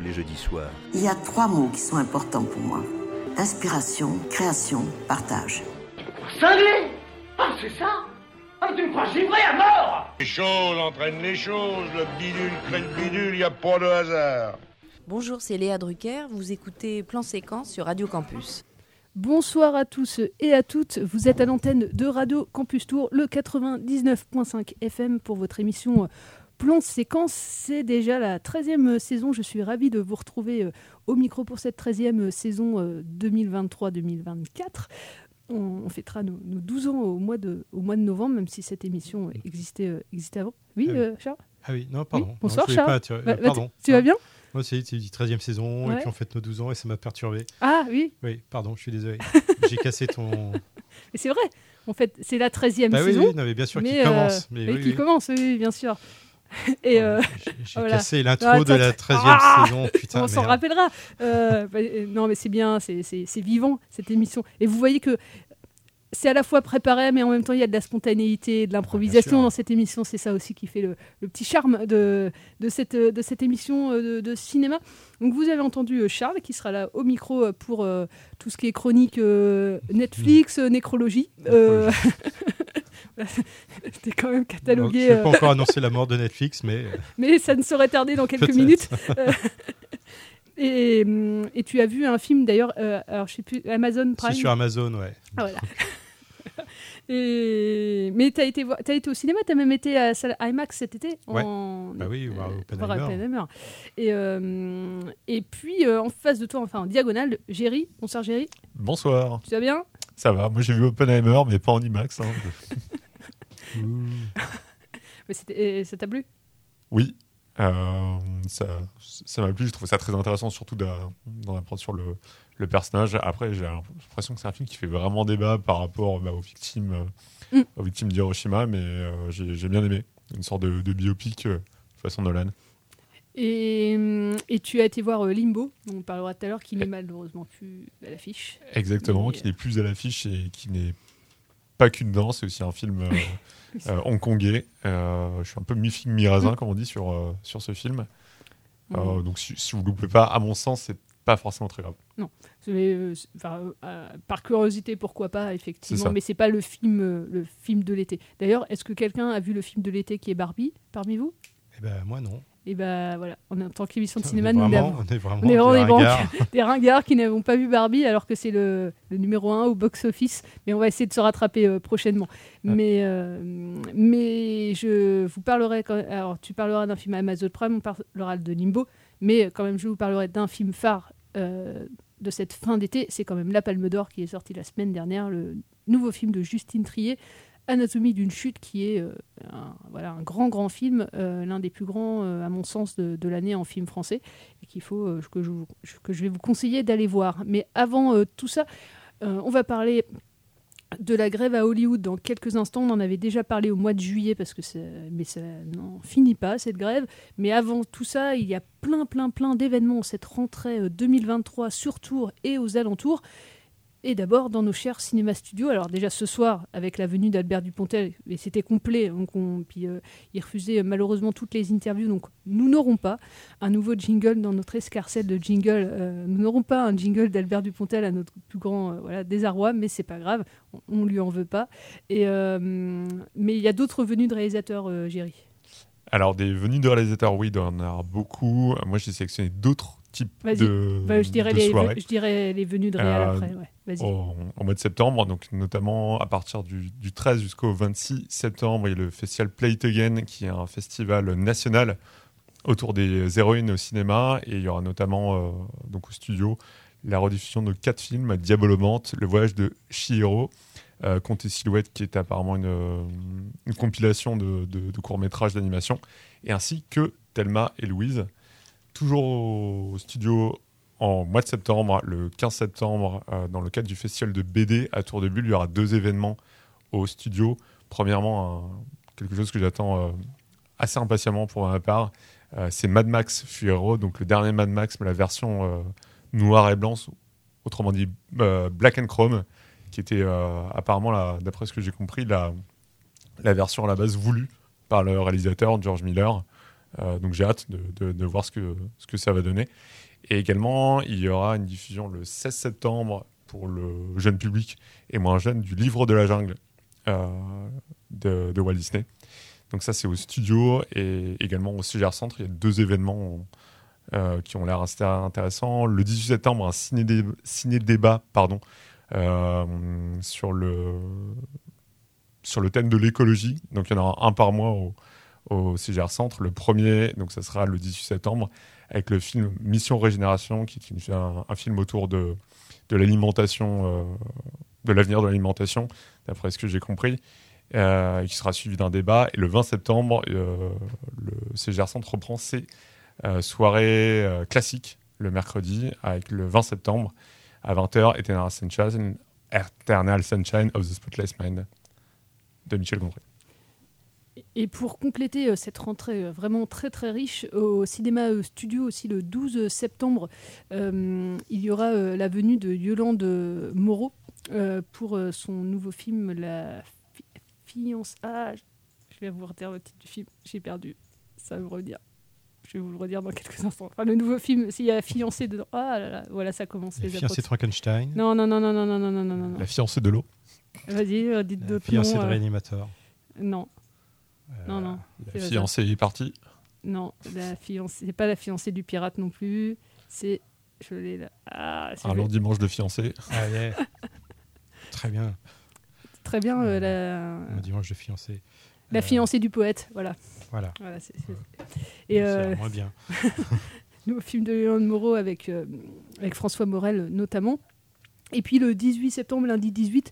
Tous les jeudis soirs. Il y a trois mots qui sont importants pour moi. Inspiration, création, partage. Cinglé Ah c'est ça Ah tu me crois givré à mort Les choses entraînent les choses, le bidule crée le bidule, y a pas de hasard. Bonjour, c'est Léa Drucker, vous écoutez Plan Séquence sur Radio Campus. Bonsoir à tous et à toutes, vous êtes à l'antenne de Radio Campus Tour, le 99.5 FM pour votre émission Plan Séquence. C'est déjà la 13e saison, je suis ravie de vous retrouver euh, au micro pour cette 13e saison euh, 2023-2024. On, fêtera nos, nos 12 ans au mois, de, au mois de novembre, même si cette émission existait, euh, existait avant. Oui, Ah oui. euh, Charles? Ah oui, non, pardon. Oui, Bonsoir Charles. pas attirer- Bah, euh, bah, pardon. tu, tu vas bien? Moi, c'est dit 13e saison, et puis on fête nos 12 ans, et ça m'a perturbé. Ah oui, Oui, pardon, je suis désolé. J'ai cassé ton. mais c'est vrai. En fait, c'est la 13e Bah oui, saison. oui, non, mais bien sûr, qui euh, commence. Mais oui, oui, qui oui. commence, oui, oui, bien sûr. Et euh, J'ai voilà. cassé l'intro Ah, de la attends, 13e ah saison. Putain, on s'en rappellera. Euh, bah, euh, non, mais c'est bien, c'est- vivant cette émission. Et vous voyez que c'est à la fois préparé, mais en même temps il y a de la spontanéité, de l'improvisation dans cette émission. C'est ça aussi qui fait le, le petit charme de, de, cette, de cette émission euh, de, de cinéma. Donc vous avez entendu Charles qui sera là au micro pour euh, tout ce qui est chronique euh, Netflix, nécrologie. Euh, C'était quand même Donc, catalogué. Je euh, n'ai pas encore annoncé la mort de Netflix, mais euh, mais ça ne saurait tarder dans quelques minutes. Euh, et, hum, et tu as vu un film d'ailleurs, euh, alors je sais plus, Amazon Prime. c'est sur Amazon, ouais. Ah, voilà. et, mais tu as été, t'as été au cinéma, tu as même été à la salle IMAX cet été. Ouais. En, Bah oui, voir euh, Oppenheimer. voir Oppenheimer. Et, euh, et puis euh, en face de toi, enfin en diagonale, Géry. Bonsoir Géry, Bonsoir, tu vas bien? Ça va. Moi j'ai vu Oppenheimer, mais pas en IMAX. hein. Mais Ça t'a plu? Oui, euh, ça ça m'a plu. Je trouve ça très intéressant, surtout d'en apprendre sur le, le personnage. Après, j'ai l'impression que c'est un film qui fait vraiment débat par rapport bah, aux victimes, Mm. aux victimes d'Hiroshima, mais euh, j'ai j'ai bien aimé. Une sorte de, de biopic euh, façon Nolan. Et, et tu as été voir euh, Limbo, dont on parlera tout à l'heure, qui n'est malheureusement plus à l'affiche. Exactement, Mais- qui n'est plus à l'affiche et qui n'est pas qu'une danse, c'est aussi un film euh, euh, hongkongais. Euh, je suis un peu mi-figue, mi-raisin, Mm. comme on dit, sur, euh, sur ce film. Mm. Euh, donc si, si vous ne loupez pas, à mon sens, c'est pas forcément très grave. Mais, euh, euh, euh, par curiosité, pourquoi pas, effectivement. Mais c'est pas le film, euh, le film de l'été. D'ailleurs, est-ce que quelqu'un a vu le film de l'été qui est Barbie parmi vous? Eh ben, moi, non. Et ben voilà, en tant qu'émission de On est cinéma, nous on est vraiment on est vraiment des des, banques- ringards. des ringards qui n'avons pas vu Barbie alors que c'est le, le numéro 1 au box-office. Mais on va essayer de se rattraper euh, prochainement. Mais, euh, mais je vous parlerai. Quand, alors, tu parleras d'un film Amazon Prime, on parlera de Limbo. Mais quand même, je vous parlerai d'un film phare euh, de cette fin d'été. C'est quand même La Palme d'Or qui est sorti la semaine dernière, le nouveau film de Justine Trier. Anatomie d'une chute, qui est euh, un, voilà, un grand, grand film, euh, l'un des plus grands, euh, à mon sens, de, l'année en film français, et qu'il faut que, je, vais vous conseiller d'aller voir. Mais avant tout ça, on va parler de la grève à Hollywood dans quelques instants. On en avait déjà parlé au mois de juillet, parce que mais ça n'en finit pas, cette grève. Mais avant tout ça, il y a plein, plein, plein d'événements cette rentrée euh, 2023 sur Tours et aux alentours. Et d'abord dans nos chers cinéma studios. Alors déjà ce soir, avec la venue d'Albert Dupontel, et c'était complet, donc on, puis euh, il refusait euh, malheureusement toutes les interviews, donc nous n'aurons pas un nouveau jingle dans notre escarcelle de jingle. euh, nous n'aurons pas un jingle d'Albert Dupontel à notre plus grand euh, désarroi, mais c'est pas grave, on, on lui en veut pas. Mais il y a d'autres venues de réalisateurs, Géry. Alors, des venues de réalisateurs, oui, il y en avoir beaucoup. Moi, j'ai sélectionné d'autres type de, Bah, je, dirais de les, soirée. je dirais les venues de Réal Euh, après. Ouais. Au, au mois de septembre, donc notamment à partir du, du 13 jusqu'au 26 septembre, il y a le festival Play It Again, qui est un festival national autour des héroïnes au cinéma, et il y aura notamment euh, donc au studio la rediffusion de quatre films Diabolomante, Le voyage de Chihiro, euh, Conte et Silhouette, qui est apparemment une, une compilation de, de- de courts-métrages d'animation, et ainsi que Thelma et Louise. Toujours au studio en mois de septembre, le 15 septembre, euh, dans le cadre du festival de BD à Tour de Bulle, il y aura deux événements au studio. Premièrement, quelque chose que j'attends euh, assez impatiemment pour ma part, euh, c'est Mad Max Fury Road, donc le dernier Mad Max, mais la version euh, noir et blanc, autrement dit Black and Chrome, qui était apparemment, d'après ce que j'ai compris, la, la version à la base voulue par le réalisateur George Miller. Euh, donc j'ai hâte de, voir ce que, ce que ça va donner. Et également, il y aura une diffusion le 16 septembre pour le jeune public et moins jeune du Livre de la jungle euh, de, Walt Disney. Donc ça, c'est au studio et également au CGR Centre. Il y a deux événements euh, qui ont l'air assez intéressants. Le 18 septembre, un ciné-dé- ciné-débat sur, le, sur le thème de l'écologie. Donc il y en aura un par mois au, au CGR Centre. Le premier, donc ça sera le 18 septembre, avec le film Mission Régénération, qui est un, film autour de, de l'alimentation, euh, de l'avenir de l'alimentation, d'après ce que j'ai compris, euh, qui sera suivi d'un débat. Et le 20 septembre, euh, le CGR Centre reprend ses euh, soirées classiques le mercredi, avec le 20 septembre à 20h, Eternal Sunshine, Eternal Sunshine of the Spotless Mind de Michel Gondry. Et pour compléter euh, cette rentrée euh, vraiment très très riche, au cinéma euh, studio aussi le 12 septembre, euh, il y aura euh, la venue de Yolande Moreau euh, pour son nouveau film La fi- fiance. Ah, je vais vous redire le titre du film, j'ai perdu. Ça va me revenir. Je vais vous le redire dans quelques instants. Enfin, le nouveau film, s'il y a fiancé dedans. Ah là là, voilà, ça commence. La les fiancée de Frankenstein. Non, non, non, non, non, non, non, non, non. La fiancée de l'eau. Vas-y, dites La d'autres fiancée de. Réanimator. Non. Non, non. La le fiancée est partie. Non, la fiancée, c'est pas la fiancée du pirate non plus. C'est, je l'ai là. Ah, c'est Un long dimanche de fiancée. Ah, yeah. Très bien. très bien euh, la, Un dimanche de fiancée. la fiancée du poète, voilà. Voilà. c'est- c'est- Et C'est euh, moins bien. nouveau film de Léon Moreau avec, euh, avec François Morel notamment. Et puis le 18 septembre, lundi 18,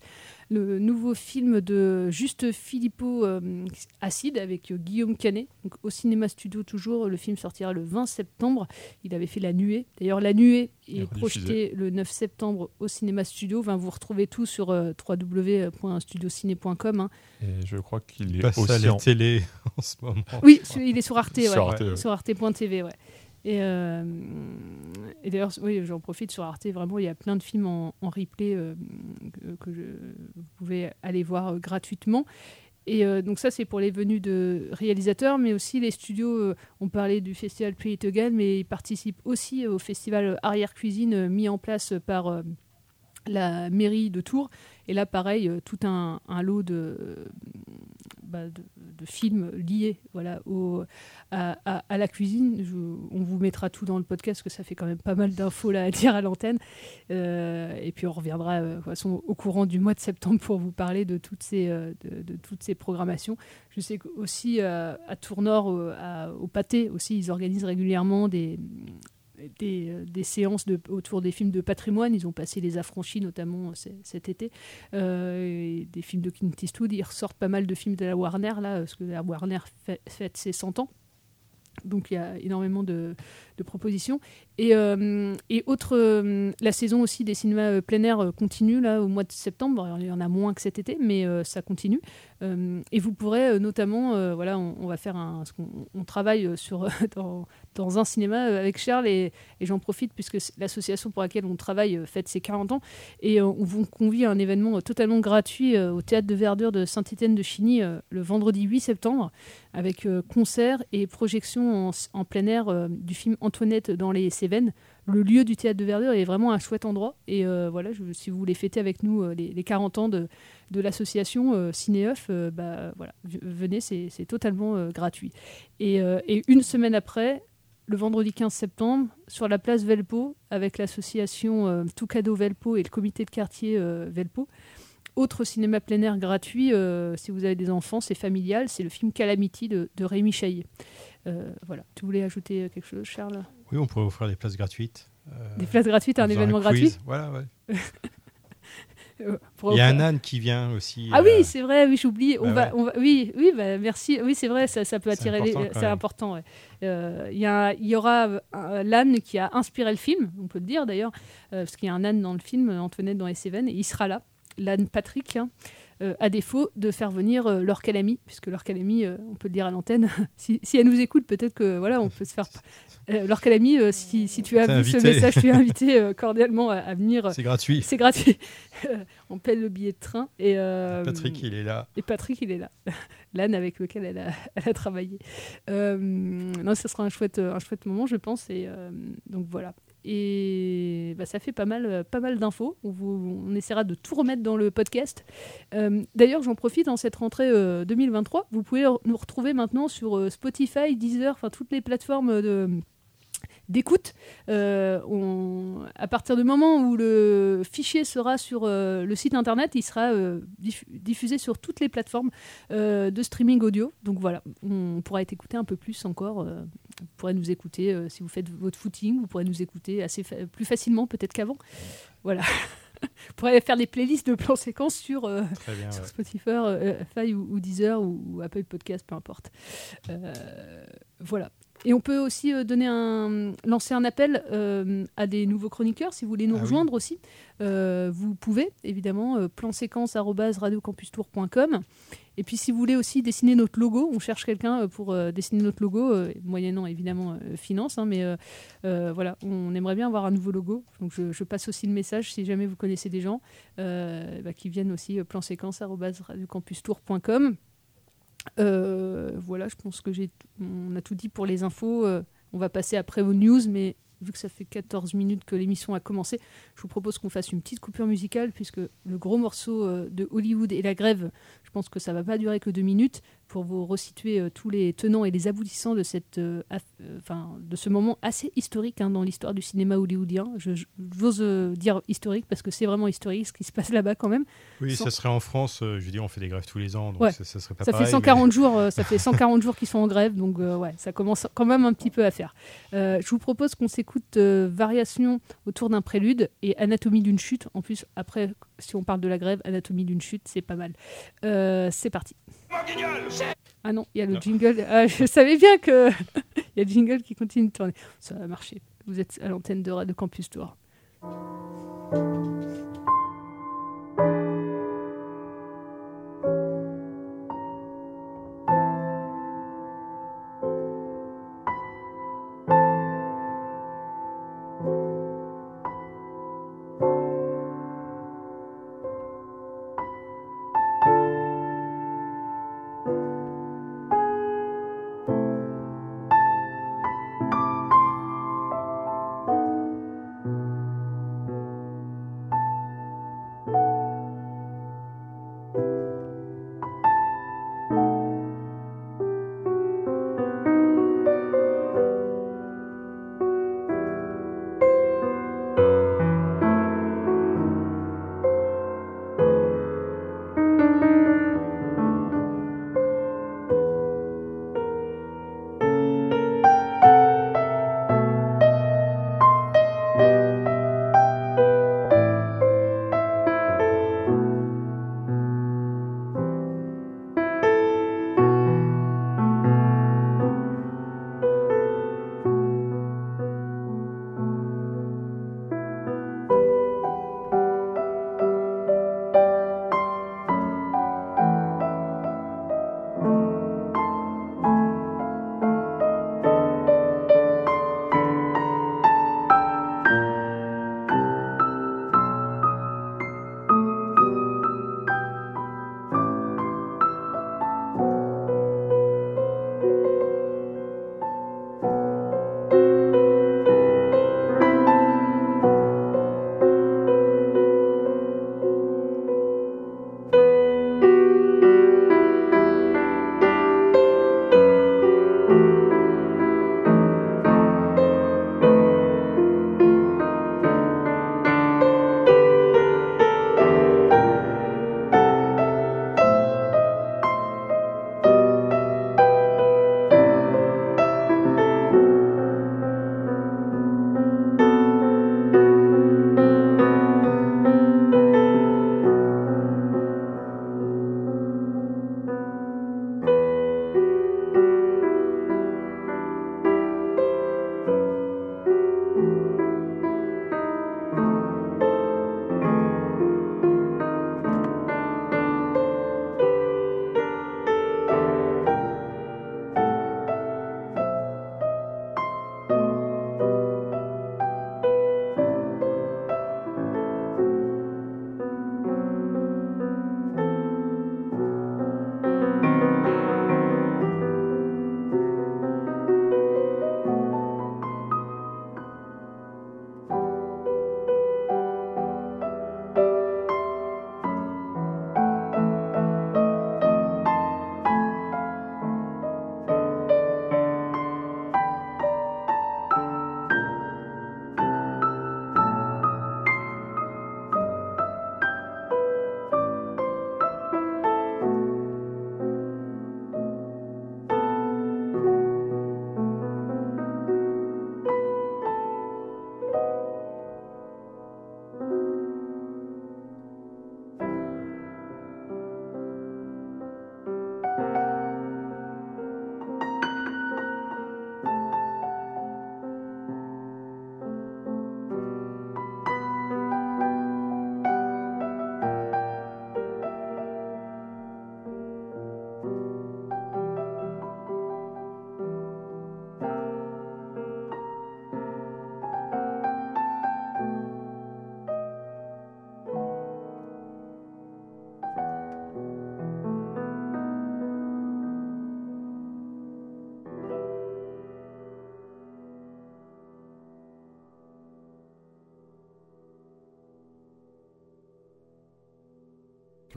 le nouveau film de Juste Philippot euh, Acide avec euh, Guillaume Canet. Donc, au cinéma studio toujours, le film sortira le 20 septembre. Il avait fait La Nuée. D'ailleurs, La Nuée est projetée le 9 septembre au cinéma studio. Enfin, vous retrouvez tout sur euh, www.studiociné.com. hein. Et je crois qu'il Il est passe à aussi la en... télé en ce moment. Oui, il est sur Arte, ouais. Sur Arte, ouais. Sur arte.tv, ouais. Et, euh, et d'ailleurs, oui, j'en profite sur Arte, vraiment, il y a plein de films en, replay euh, que, je- vous pouvez aller voir euh, gratuitement. Et donc ça, c'est pour les venues de réalisateurs, mais aussi les studios, on parlait du festival Play It Again, mais ils participent aussi au festival Arrière Cuisine mis en place par la mairie de Tours. Et là, pareil, euh, tout un, lot de, bah, de, films liés voilà, à, la cuisine. On vous mettra tout dans le podcast, parce que ça fait quand même pas mal d'infos à dire à l'antenne. Euh, et puis on reviendra euh, de toute façon, au courant du mois de septembre pour vous parler de toutes ces, de, toutes ces programmations. Je sais qu'aussi euh, à Tournord, au, au Pâté, aussi, ils organisent régulièrement des, des, euh, des séances autour des films de patrimoine. Ils ont passé Les Affranchis notamment euh, cet été. Euh, des films de Clint Eastwood. Ils ressortent pas mal de films de la Warner, là, parce que la Warner fête ses 100 ans. Donc il y a énormément de, propositions. Et, autre, la saison aussi des cinémas plein air continue là au mois de septembre. Il y en a moins que cet été, mais ça continue. Euh, et vous pourrez euh, notamment, euh, voilà, on, va faire un, on travaille sur dans, un cinéma avec Charles et, j'en profite puisque l'association pour laquelle on travaille fête ses 40 ans et on vous convie à un événement totalement gratuit au théâtre de Verdure de Saint-Étienne-de-Chigny euh, le vendredi 8 septembre avec concert et projection en, plein air du film Antoinette dans les Cévennes. Le lieu du théâtre de Verdure est vraiment un chouette endroit. Et euh, voilà, si vous voulez fêter avec nous euh, les, les 40 ans de, l'association euh, euh, bah, voilà, venez, c'est totalement gratuit. Et, une semaine après, le vendredi 15 septembre sur la place Velpo avec l'association Tout Cadeau Velpo et le comité de quartier Velpo. Autre cinéma plein air gratuit, si vous avez des enfants, c'est familial, c'est le film Calamity de, de Rémi Chaillet. Euh, voilà, tu voulais ajouter quelque chose, Charles? Oui, on pourrait offrir des places gratuites. Des places gratuites à un événement gratuit? Voilà, ouais. Euh, Il y a un âne qui vient aussi. Ah euh, oui, c'est vrai, oui, j'oublie. On bah va, on va, oui, oui, bah, merci. Oui, c'est vrai, ça, ça peut attirer important, C'est important. ouais. Euh, Il y, a- y aura euh, l'âne qui a inspiré le film, on peut le dire d'ailleurs, euh, parce qu'il y a un âne dans le film, euh, Antoinette dans les Cévennes, et il sera là, l'âne Patrick. hein, euh, à défaut de faire venir euh, leur calamie, puisque leur calamie, euh, on peut le dire à l'antenne, si, si elle nous écoute, peut-être que voilà, on peut se faire. Euh, leur calamie, euh, si, si tu as vu ce message, tu es invité cordialement à, à venir. C'est gratuit. C'est gratuit. on paie le billet de train. Et, euh, Patrick, il est là. Et Patrick, il est là. L'âne avec lequel elle a, elle a travaillé. Non, ce sera un chouette, un chouette moment, je pense. Et donc voilà. Et bah, ça fait pas mal, euh, pas mal d'infos. On, essaiera de tout remettre dans le podcast. Euh, D'ailleurs, j'en profite en cette rentrée euh, 2023. Vous pouvez nous retrouver maintenant sur euh, Spotify, Deezer, enfin toutes les plateformes de d'écoute. Euh, on- à partir du moment où le fichier sera sur euh, le site internet, il sera euh, diffu- diffusé sur toutes les plateformes de streaming audio. Donc voilà, on pourra être écouté un peu plus encore. vous pourrez nous écouter si vous faites votre footing, vous pourrez nous écouter assez fa- plus facilement peut-être qu'avant. Voilà. vous pourrez faire des playlists de plans séquences sur, euh, Très bien, sur ouais. Spotify, euh, ou, ou Deezer ou, ou Apple Podcast, peu importe. Euh, voilà. Et on peut aussi euh, donner un, lancer un appel euh, à des nouveaux chroniqueurs si vous voulez nous Ah oui. rejoindre aussi. Euh, vous pouvez évidemment euh, planséquence@radiocampustour.com. Et puis si vous voulez aussi dessiner notre logo, on cherche quelqu'un pour dessiner notre logo, moyennant évidemment finance, hein, mais voilà, on aimerait bien avoir un nouveau logo. Donc je, je passe aussi le message si jamais vous connaissez des gens bah, qui viennent aussi planséquence@radiocampustour.com. Euh, voilà, je pense que j'ai, on a tout dit pour les infos. Euh, on va passer après aux news, mais vu que ça fait 14 minutes que l'émission a commencé, je vous propose qu'on fasse une petite coupure musicale, puisque le gros morceau euh, de Hollywood et la grève, je pense que ça va pas durer que deux minutes, pour vous resituer euh, tous les tenants et les aboutissants de, cette, euh, euh, enfin, de ce moment assez historique hein, dans l'histoire du cinéma hollywoodien. J'ose euh, dire historique, parce que c'est vraiment historique ce qui se passe là-bas quand même. Oui, Sans- ça serait en France. je veux dire, on fait des grèves tous les ans, donc Ouais. ça, ça serait pas Ça pareil. fait mais- 140 jours, ça fait 140 jours qu'ils sont en grève, donc ouais, ça commence quand même un petit peu à faire. Je vous propose qu'on s'écoute euh, Variation autour d'un prélude et Anatomie d'une chute. En plus, après, si on parle de la grève, Anatomie d'une chute, c'est pas mal. C'est parti. Ah non, il y a le jingle. Ah, je savais bien que il y a le jingle qui continue de tourner. Ça va marcher. Vous êtes à l'antenne de Radio Campus Tour.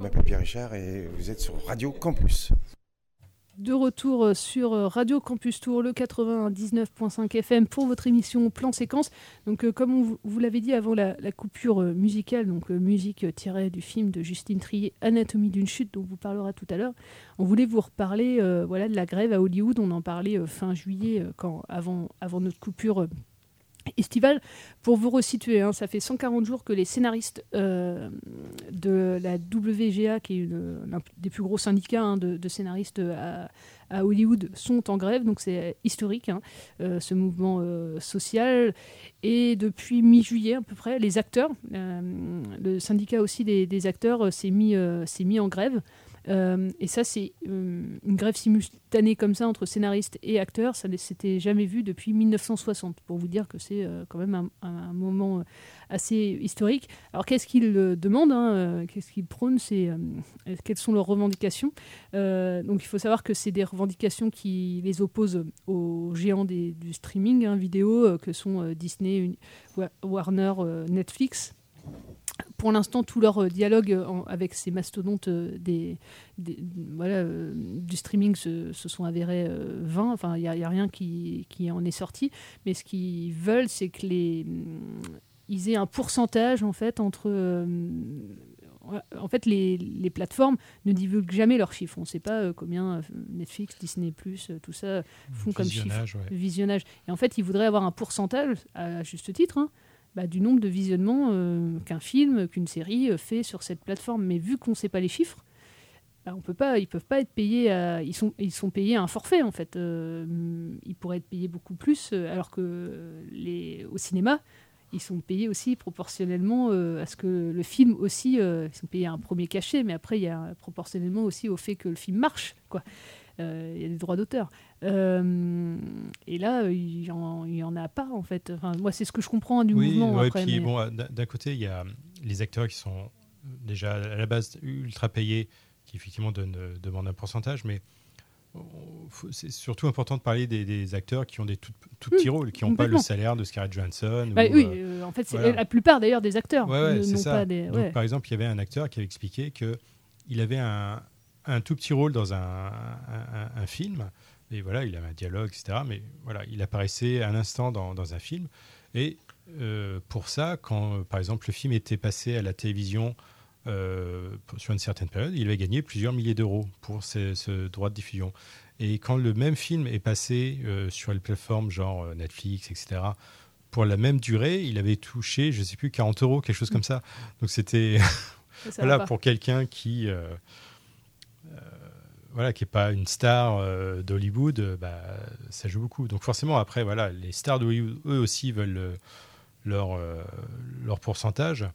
Je m'appelle Pierre Richard et vous êtes sur Radio Campus. De retour euh, sur euh, Radio Campus Tour, le 99.5 FM pour votre émission Plan Séquence. Donc, euh, comme vous, l'avez dit avant la, coupure musicale, donc musique tirée du film de Justine Trier, Anatomie d'une chute, dont on vous parlera tout à l'heure, on voulait vous reparler voilà, de la grève à Hollywood. On en parlait fin juillet, avant, avant notre coupure. Euh, estivale. Pour vous resituer, hein, ça fait 140 jours que les scénaristes euh, de la WGA, qui est l'un des plus gros syndicats hein, de, scénaristes à, à Hollywood, sont en grève. Donc c'est historique, hein, euh, ce mouvement euh, social. Et depuis mi-juillet à peu près, les acteurs, euh, le syndicat aussi des, acteurs euh, euh, s'est mis en grève. Euh, et ça, c'est euh, une grève simultanée comme ça entre scénaristes et acteurs. Ça ne s'était jamais vu depuis 1960, pour vous dire que c'est euh, quand même un, moment assez historique. Alors, qu'est-ce qu'ils demandent hein, Qu'est-ce qu'ils prônent Quelles sont leurs revendications? Donc, il faut savoir que c'est des revendications qui les opposent aux géants du streaming hein, vidéo, que sont Disney, Warner, Netflix pour l'instant, tout leur euh, dialogue euh, en- avec ces mastodontes euh, des, des- voilà, du streaming se, se sont avérés vains. Enfin, il n'y a, rien qui, qui en est sorti. Mais ce qu'ils veulent, c'est que les hum, ils aient un pourcentage en fait entre en fait, les, les plateformes ne divulguent jamais leurs chiffres. On ne sait pas euh, combien euh, Netflix, Disney+, euh, tout ça font comme chiffre. Visionnage, ouais. Visionnage. Et en fait, ils voudraient avoir un pourcentage, à juste titre, hein, bah, du nombre de visionnements euh, qu'un film, qu'une série euh, fait sur cette plateforme. Mais vu qu'on ne sait pas les chiffres, bah, on peut pas, ils peuvent pas être payés. À, ils sont, ils sont payés à un forfait en fait. Euh, ils pourraient être payés beaucoup plus, alors que les, au cinéma, ils sont payés aussi proportionnellement à ce que le film aussi, ils sont payés à un premier cachet, mais après il y a proportionnellement aussi au fait que le film marche, quoi. Euh, Il y a des droits d'auteur. Euh, et là, il y, en, a pas en fait. Enfin, moi, c'est ce que je comprends du oui, mouvement. ouais, après, puis mais- bon, euh, d'un côté, il y a les acteurs qui sont déjà à la base ultra payés, qui effectivement donnent, demandent un pourcentage, mais oh, c'est surtout important de parler des, des acteurs qui ont des tout, tout petits Mmh, rôles, qui n'ont pas le salaire de Scarlett Johansson. Bah ou, oui, euh, en fait, c'est voilà. la plupart d'ailleurs des acteurs Ouais, ouais, ne- c'est n'ont ça. pas des. Donc, ouais. Par exemple, il y avait un acteur qui avait expliqué que il avait un, un tout petit rôle dans un, un- un- un film, et voilà, il avait un dialogue, etc. Mais voilà, il apparaissait un instant dans, dans un film. Et euh, pour ça, quand euh, par exemple le film était passé à la télévision euh, sur une certaine période, il avait gagné plusieurs milliers d'euros pour ce, ce droit de diffusion. Et quand le même film est passé euh, sur les plateformes genre Netflix, etc., pour la même durée, il avait touché, je ne sais plus, 40 euros, quelque chose comme ça. Donc c'était voilà pour quelqu'un qui voilà qui est pas une star euh, d'Hollywood, euh, bah, ça joue beaucoup. Donc forcément après voilà, les stars d'Hollywood eux aussi veulent euh, leur euh, leur pourcentage.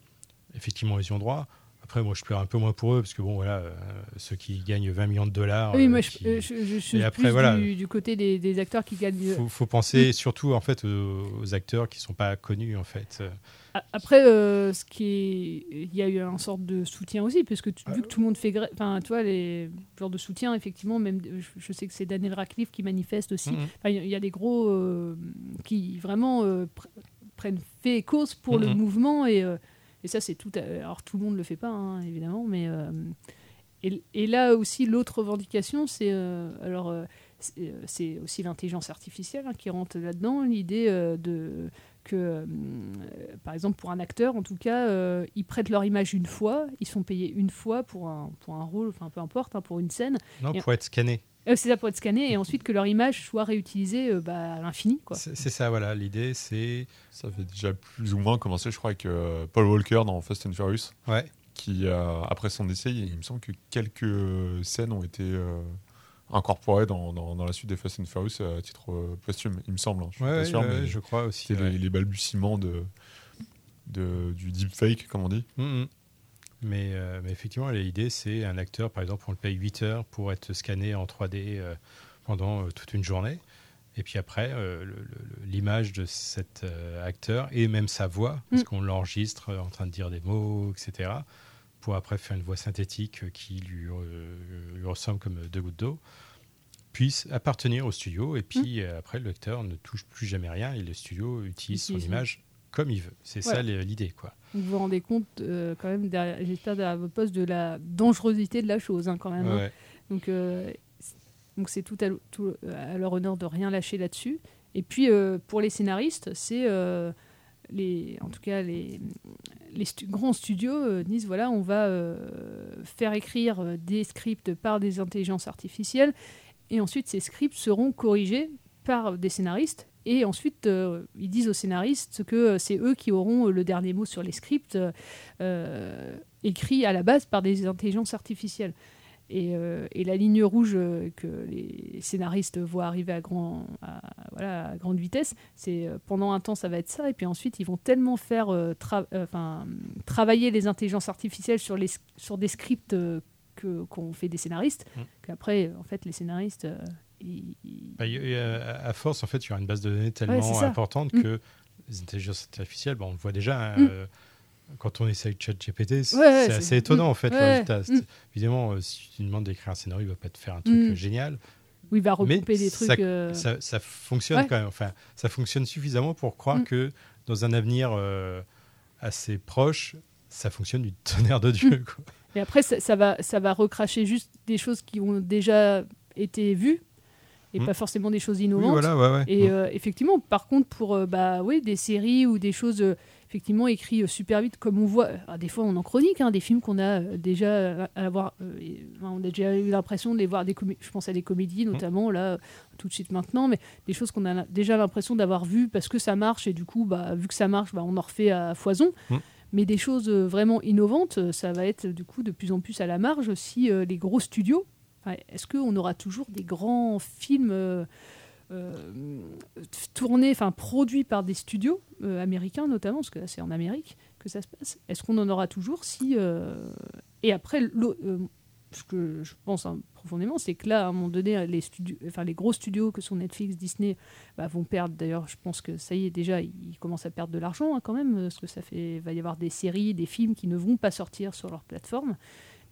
Effectivement, ils y ont droit. Après, moi, je pleure un peu moins pour eux parce que bon, voilà, euh, ceux qui gagnent 20 millions de dollars. Oui, euh, moi je, qui- euh, je- je suis après, plus voilà, du, du côté des, des acteurs qui gagnent. faut, faut penser surtout en fait aux, aux acteurs qui sont pas connus en fait. Après, euh, ce qui est, il y a eu un sorte de soutien aussi, parce que tu- vu que tout le monde fait grève, enfin, tu vois, les genres de soutien, effectivement, même, je, sais que c'est Daniel Radcliffe qui manifeste aussi. Mhm. Il y, a- il y a des gros euh, qui vraiment euh, pr- prennent fait et cause pour le Mhm. mouvement et, et ça, c'est tout. à- alors tout le monde le fait pas, hein, évidemment, mais et, et là aussi, l'autre revendication, c'est alors c'est c'est aussi l'intelligence artificielle hein, qui rentre là-dedans, l'idée euh, de que, euh, par exemple, pour un acteur, en tout cas, euh, ils prêtent leur image une fois, ils sont payés une fois pour un, pour un rôle, enfin peu importe, hein, pour une scène. non, Et- pour être scanné. euh, c'est ça pour être scanné, et ensuite que leur image soit réutilisée euh, bah, à l'infini. quoi. C'est ça, voilà. L'idée, c'est Ça fait déjà plus ou moins commencé, je crois, avec euh, Paul Walker dans Fast and Furious. Ouais. Qui, euh, après son décès, il me semble que quelques scènes ont été euh, incorporées dans, dans, dans la suite des Fast and Furious à titre euh, posthume, il me semble. hein. Je suis Ouais, pas sûr, ouais, mais je crois aussi, C'était ouais. les, les balbutiements de, de, du deepfake, comme on dit. Mhm. Mais, euh, mais effectivement, l'idée, c'est un acteur, par exemple, on le paye 8 heures pour être scanné en 3D euh, pendant euh, toute une journée. Et puis après, euh, l'image de cet euh, acteur et même sa voix, parce Mm. qu'on l'enregistre en train de dire des mots, etc., pour après faire une voix synthétique euh, qui lui, euh, lui ressemble comme deux gouttes d'eau, puisse appartenir au studio. Et puis euh, après, le lecteur ne touche plus jamais rien et le studio utilise son image comme il veut. C'est ça l'idée, quoi. Vous vous rendez compte euh, quand même, j'espère derrière votre poste, de la dangerosité de la chose hein, quand même. hein. Donc euh, c'est tout, à, tout à leur honneur de rien lâcher là-dessus. Et puis euh, pour les scénaristes, c'est les, en tout cas les, les grands studios euh, disent voilà, on va euh, faire écrire euh, des scripts par des intelligences artificielles, et ensuite ces scripts seront corrigés par des scénaristes. Et ensuite, ils disent aux scénaristes que c'est eux qui auront le dernier mot sur les scripts écrits à la base par des intelligences artificielles. Et, euh, et la ligne rouge euh, que les scénaristes voient arriver à, grand, à, voilà, à grande vitesse, c'est euh, pendant un temps ça va être ça, et puis ensuite ils vont tellement faire euh, tra- travailler les intelligences artificielles sur, les, sur des scripts que- qu'ont fait des scénaristes, Mm. qu'après en fait les scénaristes ils- Bah, à force, en fait, il y aura une base de données tellement importante Mm. que les intelligences artificielles, on le voit déjà, hein, Mm. Quand on essaye ChatGPT, c'est Ouais, assez étonnant, en fait. le résultat. Mm. Évidemment, euh, si tu demandes d'écrire un scénario, il va pas te faire un truc Mm. euh, génial. Oui, il va Mais regrouper des ça, trucs, euh, Ça, ça fonctionne Ouais. quand même. Enfin, ça fonctionne suffisamment pour croire Mm. que dans un avenir euh, assez proche, ça fonctionne du tonnerre de Dieu. Quoi. Et après, ça, ça va, ça va recracher juste des choses qui ont déjà été vues et Mm. pas forcément des choses innovantes. voilà, ouais, ouais. Et Mm. euh, effectivement, par contre, pour euh, bah, oui, des séries ou des choses euh, effectivement écrites super vite, comme on voit, des fois on en chronique, hein, des films qu'on a déjà à avoir, euh, on a déjà eu l'impression de les voir, des je pense à des comédies notamment, là, tout de suite maintenant, mais des choses qu'on a déjà l'impression d'avoir vues parce que ça marche, et du coup, bah, vu que ça marche, bah, on en refait à foison. Mm. Mais des choses vraiment innovantes, ça va être du coup de plus en plus à la marge si euh, les gros studios. Est-ce qu'on aura toujours des grands films euh, euh, tournés, enfin produits par des studios euh, américains notamment, parce que là c'est en Amérique que ça se passe? Est-ce qu'on en aura toujours si et après ce que je pense hein, profondément, c'est que là à un moment donné les studios, enfin les gros studios que sont Netflix, Disney, bah, vont perdre. D'ailleurs, je pense que ça y est déjà, ils commencent à perdre de l'argent hein, quand même, parce que ça fait, va y avoir des séries, des films qui ne vont pas sortir sur leur plateforme.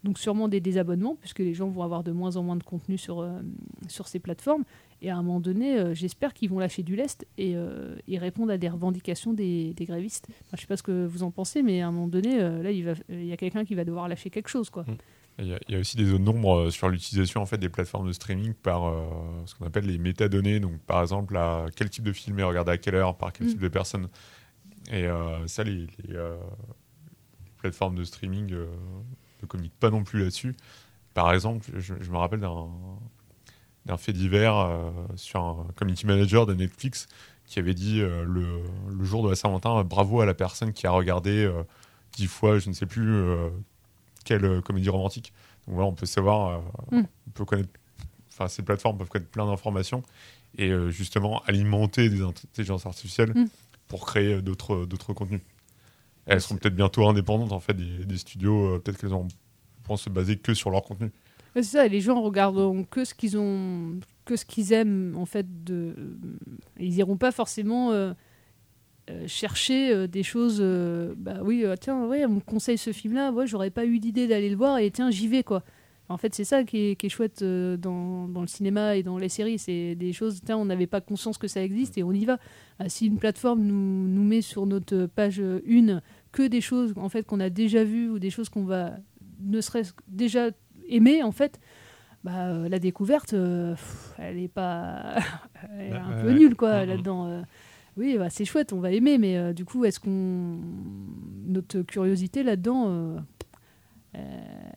Donc sûrement des désabonnements, puisque les gens vont avoir de moins en moins de contenu sur, euh, sur ces plateformes. Et à un moment donné, euh, j'espère qu'ils vont lâcher du lest et, euh, et répondre à des revendications des, des grévistes. Enfin, je ne sais pas ce que vous en pensez, mais à un moment donné, là, il, va, il y a quelqu'un qui va devoir lâcher quelque chose. Quoi. Il y, a, il y a aussi des zones d'ombre sur l'utilisation en fait, des plateformes de streaming par ce qu'on appelle les métadonnées. Donc, par exemple, à quel type de film est regardé à quelle heure, par quel Mm. type de personne. Et ça, les, plateformes de streaming ne communiquent pas non plus là-dessus. Par exemple, je, je me rappelle d'un fait divers euh, sur un community manager de Netflix qui avait dit euh, le, le jour de la Saint-Valentin, bravo à la personne qui a regardé euh, dix fois, je ne sais plus quelle comédie romantique. Donc voilà, on peut savoir, Mm. on peut connaître, enfin ces plateformes peuvent connaître plein d'informations et justement alimenter des intelligences artificielles Mm. pour créer d'autres contenus. Elles seront peut-être bientôt indépendantes en fait des, studios, euh, peut-être qu'elles pourront se baser que sur leur contenu. C'est ça, les gens regarderont que ce qu'ils ont, que ce qu'ils aiment en fait. De, ils iront pas forcément euh, euh, chercher euh, des choses. euh, bah oui, euh, tiens, ouais, on me conseille ce film-là. Ouais, j'aurais pas eu l'idée d'aller le voir et tiens, j'y vais quoi. En fait, c'est ça qui est, qui est chouette euh, dans, dans le cinéma et dans les séries. C'est des choses, on n'avait pas conscience que ça existe et on y va. Ah, si une plateforme nous, nous met sur notre page euh, une que des choses en fait qu'on a déjà vues ou des choses qu'on va ne serait-ce que déjà aimer en fait, bah, euh, la découverte, euh, elle est pas, elle est Bah, un peu nulle quoi là-dedans. euh. oui, bah, c'est chouette, on va aimer, mais euh, du coup, est-ce qu'on notre curiosité là-dedans, euh, euh,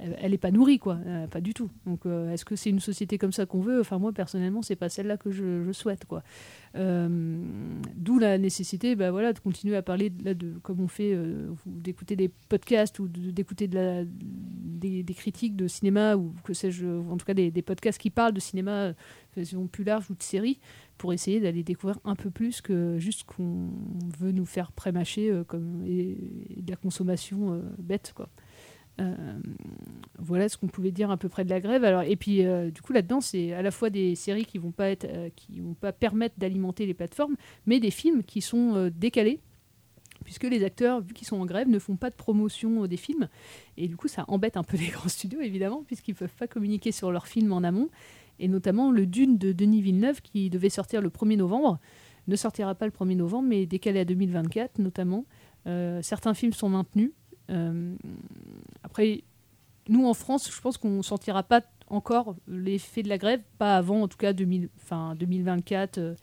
elle, elle est pas nourrie quoi, Euh, pas du tout. Donc, euh, est-ce que c'est une société comme ça qu'on veut? Enfin, moi personnellement, c'est pas celle-là que je, souhaite quoi. Euh, D'où la nécessité, bah, voilà, de continuer à parler là, de comme on fait, euh, ou d'écouter des podcasts ou d'écouter de des, critiques de cinéma ou que sais-je, en tout cas des, podcasts qui parlent de cinéma euh, plus large ou de séries, pour essayer d'aller découvrir un peu plus que juste qu'on veut nous faire prémâcher euh, comme et, de la consommation euh, bête quoi. Euh, voilà ce qu'on pouvait dire à peu près de la grève. Alors, et puis, euh, du coup, là-dedans, c'est à la fois des séries qui vont pas euh, vont pas permettre d'alimenter les plateformes, mais des films qui sont décalés, puisque les acteurs, vu qu'ils sont en grève, ne font pas de promotion des films. Et du coup, ça embête un peu les grands studios, évidemment, puisqu'ils peuvent pas communiquer sur leurs films en amont. Et notamment le Dune de Denis Villeneuve, qui devait sortir le 1er novembre. ne sortira pas le 1er novembre, mais décalé à 2024 notamment. Certains films sont maintenus. Euh, après, nous en France, je pense qu'on ne sentira pas encore l'effet de la grève, pas avant en tout cas 2000, enfin, 2024. euh,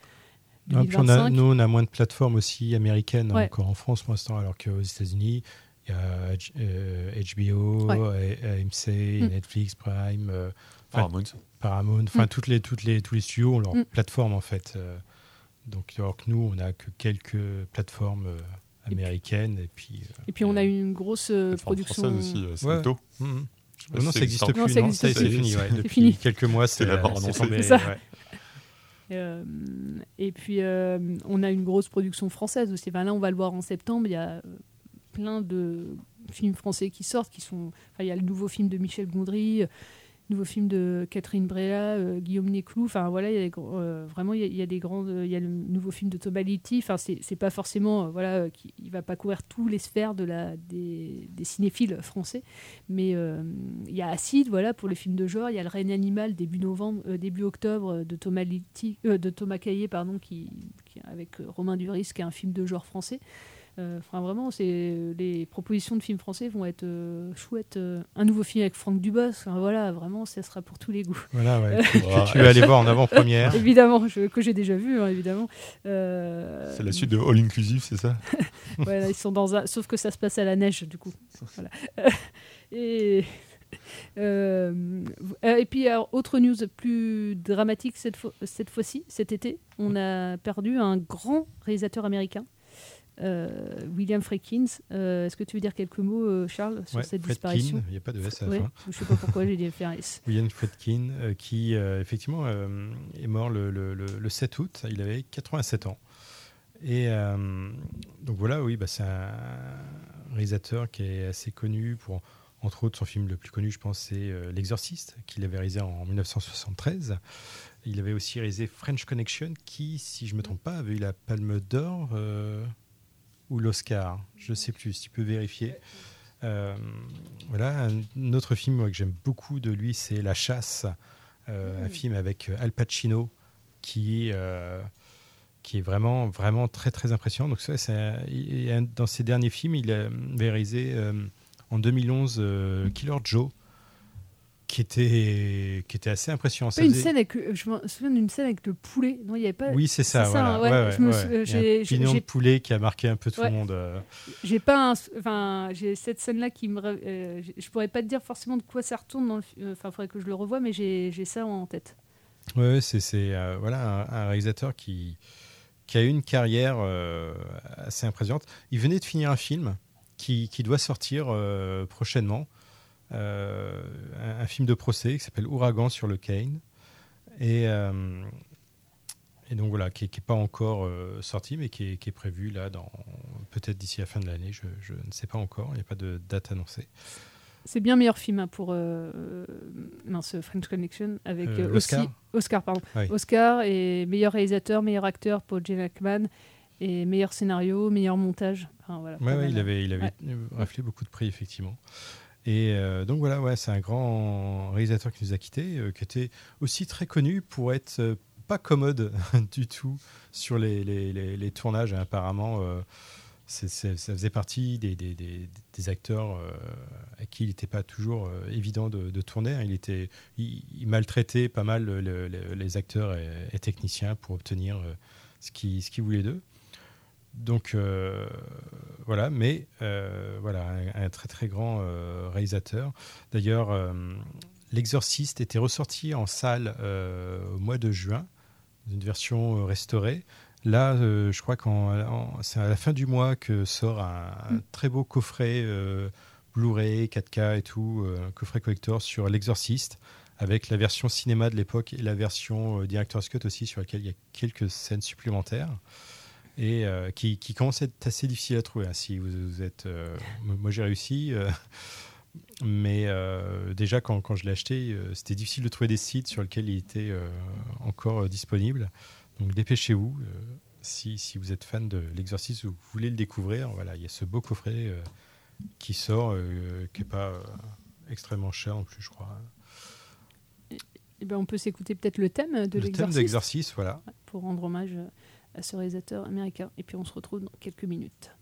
Non, on a- 2025. nous, on a moins de plateformes aussi américaines Ouais. encore en France pour l'instant, alors qu'aux États-Unis, il y a euh, HBO, Ouais. A- AMC, Mm. Netflix, Prime, euh, Paramount. Paramount, enfin Mm. toutes les, toutes les, tous les studios ont leur Mm. plateforme en fait. euh, donc alors que nous, on n'a que quelques plateformes euh, américaines et puis. euh, Et puis on a eu une grosse euh, production. française aussi, euh, Ouais. Salto. Je sais pas non, ça n'existe existe plus. Non, ça non, existe ça, c'est fini. ouais. C'est Depuis fini. quelques mois, c'est la mort ouais. Euh, et puis, euh, on a une grosse production française aussi. Ben là, on va le voir en septembre. Il y a euh, plein de films français qui sortent. Qui sont... enfin, il y a le nouveau film de Michel Gondry, euh, nouveau film de Catherine Breillat, euh, Guillaume Néclou. Enfin, voilà, il y a des euh, vraiment, il y a, des grandes. Il y a le nouveau film de Thomas Litti. Enfin, c'est pas forcément. euh, voilà, euh, qui, il va pas couvrir tous les sphères de la, des, des cinéphiles français. Mais euh, il y a Acide, voilà, pour les films de genre. Il y a Le règne animal début novembre, euh, début octobre euh, de Thomas Litti, euh, de Thomas Caillé, pardon, qui, qui- avec euh, Romain Duris, qui est un film de genre français. Euh, Enfin, vraiment, c'est les propositions de films français vont être euh, chouettes. Euh, un nouveau film avec Franck Dubos. Voilà, vraiment, ça sera pour tous les goûts. Voilà, ouais, que- tu vas aller voir en avant-première. évidemment, je- que j'ai déjà vu, hein, évidemment. Euh, C'est la suite de All Inclusive, c'est ça? Ils sont dans un... Sauf que ça se passe à la neige, du coup. Voilà. et... euh, euh, et puis, alors, autre news plus dramatique cette, fois- cette fois-ci, cet été, on a perdu un grand réalisateur américain, euh, William Friedkin. Euh, Est-ce que tu veux dire quelques mots, euh, Charles, sur Ouais, cette disparition il n'y a pas de S à la Ouais, fin. Je sais pas pourquoi j'ai dit FRS. William Friedkin, euh, qui euh, effectivement euh, est mort le, le- le- le 7 août. Il avait 87 ans. Et euh, donc voilà, oui, bah, c'est un réalisateur qui est assez connu pour, entre autres, son film le plus connu, je pense, c'est euh, L'Exorciste, qu'il avait réalisé en 1973. Il avait aussi réalisé French Connection, qui, si je ne me trompe pas, avait eu la Palme d'Or euh, ou l'Oscar. Je ne sais plus, si tu peux vérifier. Euh, voilà, un autre film moi, que j'aime beaucoup de lui, c'est La Chasse, euh, un film avec Al Pacino qui, euh, qui est vraiment, vraiment très, très impressionnant. Donc, ça, un- il- dans ses derniers films, il avait réalisé euh, en 2011 euh, Killer Joe, qui était, qui était assez impressionnant. Ça une faisait- scène avec, je me souviens d'une scène avec le poulet. Non, il y avait pas. Oui, c'est ça. voilà. hein, ouais, ouais, je me ouais. sou- a un pignon de poulet qui a marqué un peu tout le monde. euh. J'ai pas, un- enfin, j'ai cette scène-là qui me, euh, je- pourrais pas te dire forcément de quoi ça retourne dans le, fi- euh, enfin, faudrait que je le revoie, mais j'ai j'ai ça en tête. Ouais, c'est c'est, euh, voilà un, un réalisateur qui qui a eu une carrière euh, assez impressionnante. Il venait de finir un film qui, qui doit sortir euh, prochainement, euh, un, un film de procès qui s'appelle Ouragan sur le Cane et euh, et donc voilà qui n'est pas encore euh, sorti mais qui est, qui est prévu là dans peut-être d'ici la fin de l'année. Je, je ne sais pas encore. Il n'y a pas de date annoncée. C'est bien meilleur film hein, pour mince, French Connection avec aussi Oscar pardon Oui. Oscar et meilleur réalisateur, meilleur acteur pour Gene Hackman et meilleur scénario, meilleur montage. Enfin, voilà, Ouais, pas ouais, mal. il avait, il avait Ouais. raflé beaucoup de prix, effectivement. Et euh, donc voilà, c'est un grand réalisateur qui nous a quittés, euh, qui était aussi très connu pour être euh, pas commode du tout sur les, tournages. Et apparemment, euh, ça faisait partie des, acteurs à qui il n'était pas toujours évident de, tourner. hein. Il, était, il, maltraitait pas mal le- le- le- les acteurs et, techniciens pour obtenir ce qu'il ce voulait d'eux. Donc euh, voilà, mais euh, voilà, un, un très très grand euh, réalisateur. D'ailleurs, L'Exorciste était ressorti en salle au mois de juin, dans une version restaurée. Là, je crois qu'en en- c'est à la fin du mois que sort un, un très beau coffret Blu-ray, 4K et tout, un coffret collector sur L'Exorciste, avec la version cinéma de l'époque et la version Director's Cut aussi, sur laquelle il y a quelques scènes supplémentaires et euh, qui, qui commence à être assez difficile à trouver. hein, si vous, vous êtes, euh, moi j'ai réussi, euh, mais déjà quand, quand je l'ai acheté, c'était difficile de trouver des sites sur lesquels il était encore disponible. Donc dépêchez-vous. si, si vous êtes fan de l'exorcisme ou vous voulez le découvrir, voilà, il y a ce beau coffret qui sort, qui n'est pas extrêmement cher non plus, je crois. Eh ben, on peut s'écouter peut-être le thème de Le thème d'exorcisme, voilà. Pour rendre hommage à ce réalisateur américain. Et puis on se retrouve dans quelques minutes.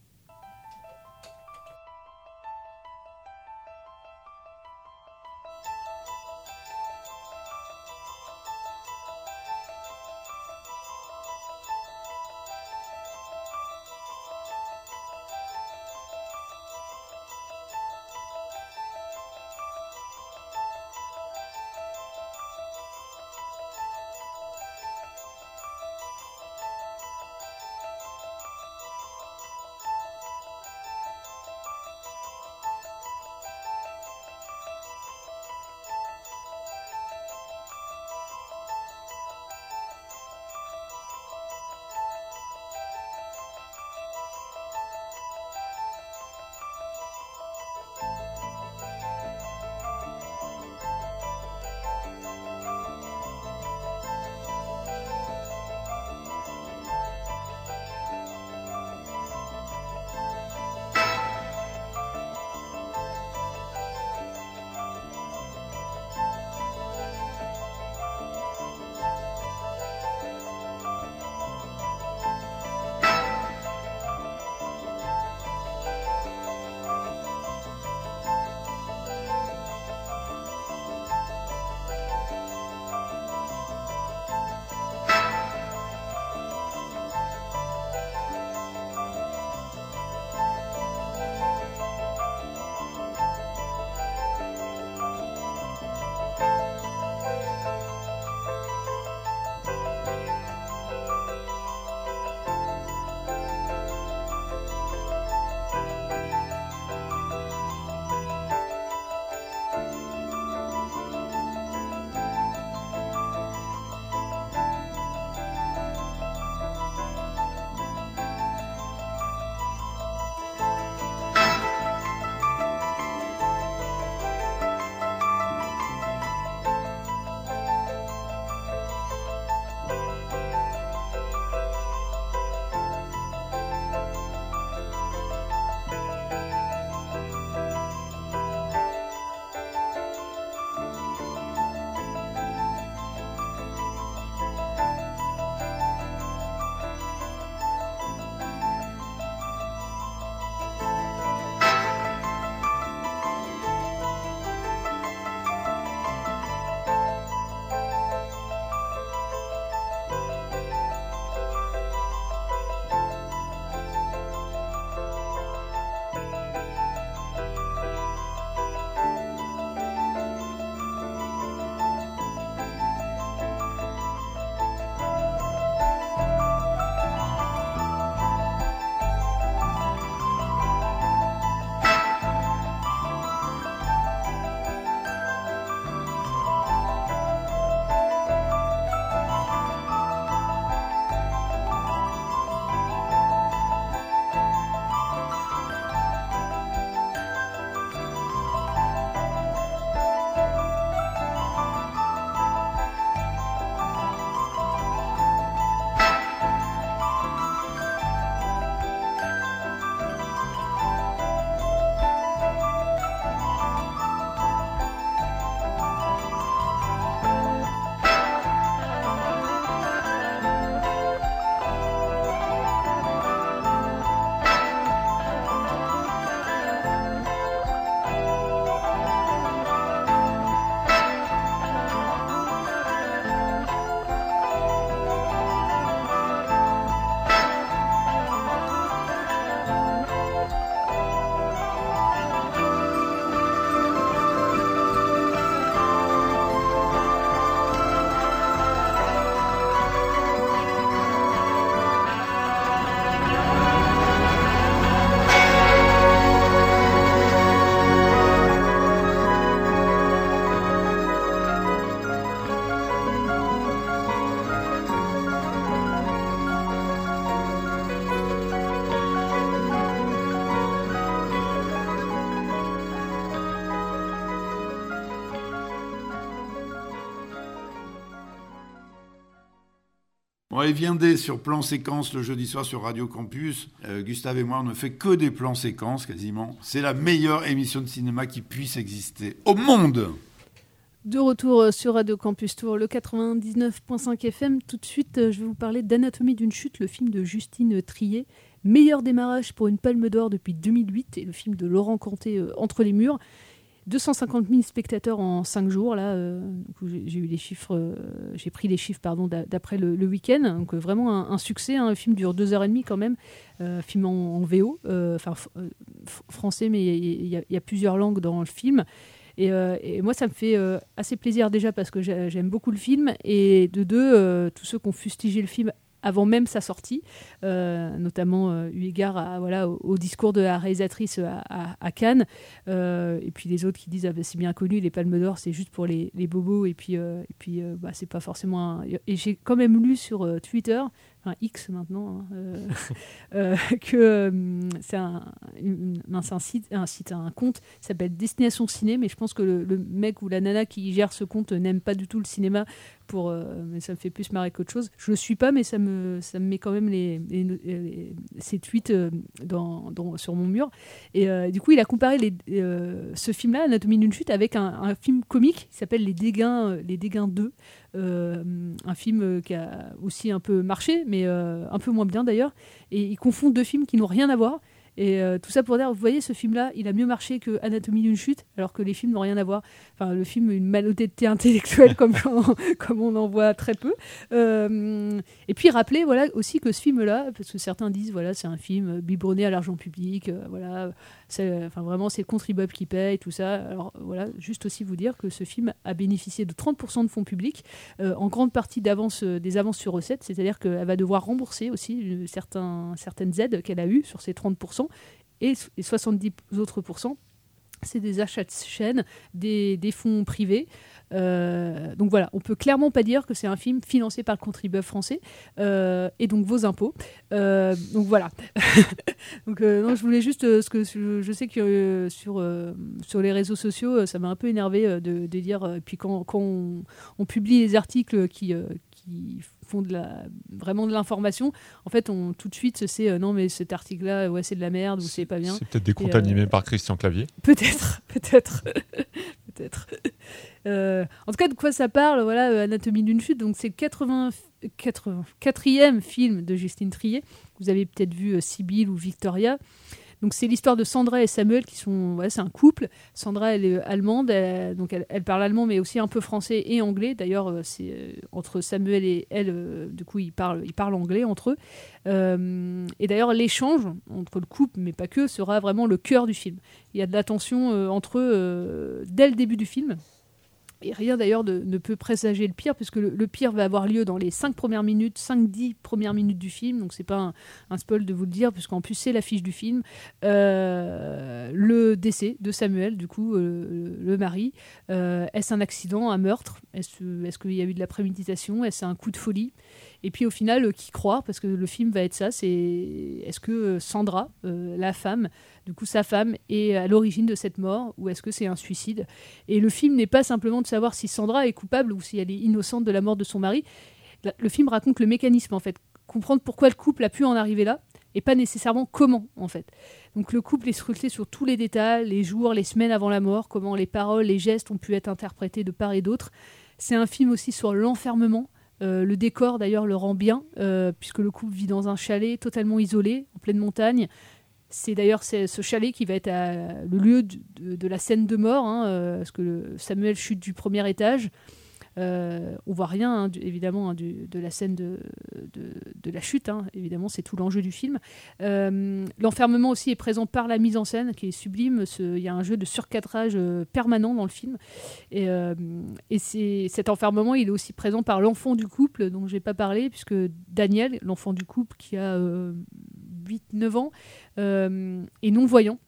et sur plan séquence le jeudi soir sur Radio Campus. Euh, Gustave et moi, on ne fait que des plans séquences quasiment. C'est la meilleure émission de cinéma qui puisse exister au monde. De retour euh, sur Radio Campus Tour, le 99.5 FM. Tout de suite, euh, je vais vous parler d'Anatomie d'une chute, le film de Justine Trier. Meilleur démarrage pour une palme d'or depuis 2008 et le film de Laurent Canté, Entre les murs. 250 000 spectateurs en 5 jours. Là, j'ai eu les chiffres, j'ai pris les chiffres pardon d'après le, week-end. Donc vraiment un, succès. Hein. Un film dure 2h30 quand même. film en, VO, enfin français, mais il y, a plusieurs langues dans le film. Euh, et, moi, ça me fait euh, assez plaisir déjà parce que j'aime beaucoup le film. Et de deux, euh, tous ceux qui ont fustigé le film avant même sa sortie, notamment eu égard voilà, au, discours de la réalisatrice à, Cannes, et puis les autres qui disent ah, bah, c'est bien connu, les Palmes d'Or, c'est juste pour les, bobos, et puis, et puis bah, c'est pas forcément. Et j'ai quand même lu sur Twitter enfin X maintenant, hein, euh, euh, que euh, c'est un, un, site, un un compte qui s'appelle Destination Ciné, mais je pense que le, mec ou la nana qui gère ce compte n'aime pas du tout le cinéma, pour, mais ça me fait plus marrer qu'autre chose. Je le suis pas, mais ça me, ça me met quand même les, ces tweets dans, dans, sur mon mur. Et du coup, il a comparé ce film-là, Anatomie d'une chute, avec un, film comique qui s'appelle Les Dégains, les Dégains 2. Euh, un film qui a aussi un peu marché, mais euh, un peu moins bien d'ailleurs. Et il confond deux films qui n'ont rien à voir. Et euh, tout ça pour dire, vous voyez, ce film-là, il a mieux marché que Anatomie d'une chute, alors que les films n'ont rien à voir. Enfin, le film, une malhonnêteté intellectuelle comme, comme on en voit très peu. Euh, et puis rappeler, voilà, aussi que ce film-là, parce que certains disent, voilà, c'est un film biberonné à l'argent public, euh, voilà, enfin vraiment, c'est le contribuable qui paye, tout ça. Alors voilà, juste aussi vous dire que ce film a bénéficié de 30% de fonds publics, en grande partie d'avance, des avances sur recettes, c'est-à-dire qu'elle va devoir rembourser aussi certains, certaines aides qu'elle a eues sur ces 30% et, 70 autres pourcents, c'est des achats de chaînes, des, fonds privés. Euh, donc voilà, on peut clairement pas dire que c'est un film financé par le contribuable français euh, et donc vos impôts. Euh, donc voilà. donc je voulais juste ce que je, sais que sur sur les réseaux sociaux, ça m'a un peu énervé de, dire. puis quand, on, on, publie les articles qui qui font de la, vraiment de l'information, en fait, on tout de suite c'est euh, non mais cet article-là, ouais, c'est de la merde ou c'est pas bien. C'est peut-être des comptes animés euh, par Christian Clavier. Peut-être, peut-être, peut-être. Euh, en tout cas, de quoi ça parle Voilà, Anatomie d'une chute. Donc c'est 80, 84e film de Justine Trier. Vous avez peut-être vu Sibylle ou Victoria. Donc c'est l'histoire de Sandra et Samuel qui sont, ouais, c'est un couple. Sandra elle est allemande, donc elle, parle allemand mais aussi un peu français et anglais. D'ailleurs euh, c'est euh, entre Samuel et elle, euh, du coup ils parlent, ils parlent anglais entre eux. et d'ailleurs l'échange entre le couple mais pas que sera vraiment le cœur du film. Il y a de la tension entre eux dès le début du film. Rien d'ailleurs ne peut présager le pire, puisque le, pire va avoir lieu dans les 5 premières minutes, 5-10 premières minutes du film. Donc c'est pas un, spoil de vous le dire, puisqu'en plus c'est l'affiche du film. Euh, le décès de Samuel, du coup, euh, le mari. Euh, est-ce un accident, un meurtre? Est-ce qu'il y a eu de la préméditation? Est-ce un coup de folie? Et puis au final, qui croit Parce que le film va être ça, c'est est-ce que Sandra, la femme, du coup sa femme est à l'origine de cette mort ou est-ce que c'est un suicide? Et le film n'est pas simplement de savoir si Sandra est coupable ou si elle est innocente de la mort de son mari. Le film raconte le mécanisme en fait, comprendre pourquoi le couple a pu en arriver là et pas nécessairement comment en fait. Donc le couple est scruté sur tous les détails, les jours, les semaines avant la mort, comment les paroles, les gestes ont pu être interprétés de part et d'autre. C'est un film aussi sur l'enfermement. Euh, le décor d'ailleurs le rend bien, euh, puisque le couple vit dans un chalet totalement isolé, en pleine montagne, c'est d'ailleurs ce chalet qui va être le lieu de, la scène de mort, hein, euh, parce que Samuel chute du premier étage. Euh, on voit rien, hein, évidemment, hein, de la scène de, la chute. évidemment, c'est tout l'enjeu du film. Euh, l'enfermement aussi est présent par la mise en scène, qui est sublime. Il y a un jeu de surcadrage permanent dans le film. Et, cet enfermement, il est aussi présent par l'enfant du couple, dont je n'ai pas parlé, puisque Daniel, l'enfant du couple qui a 8-9 ans, euh, et non-voyant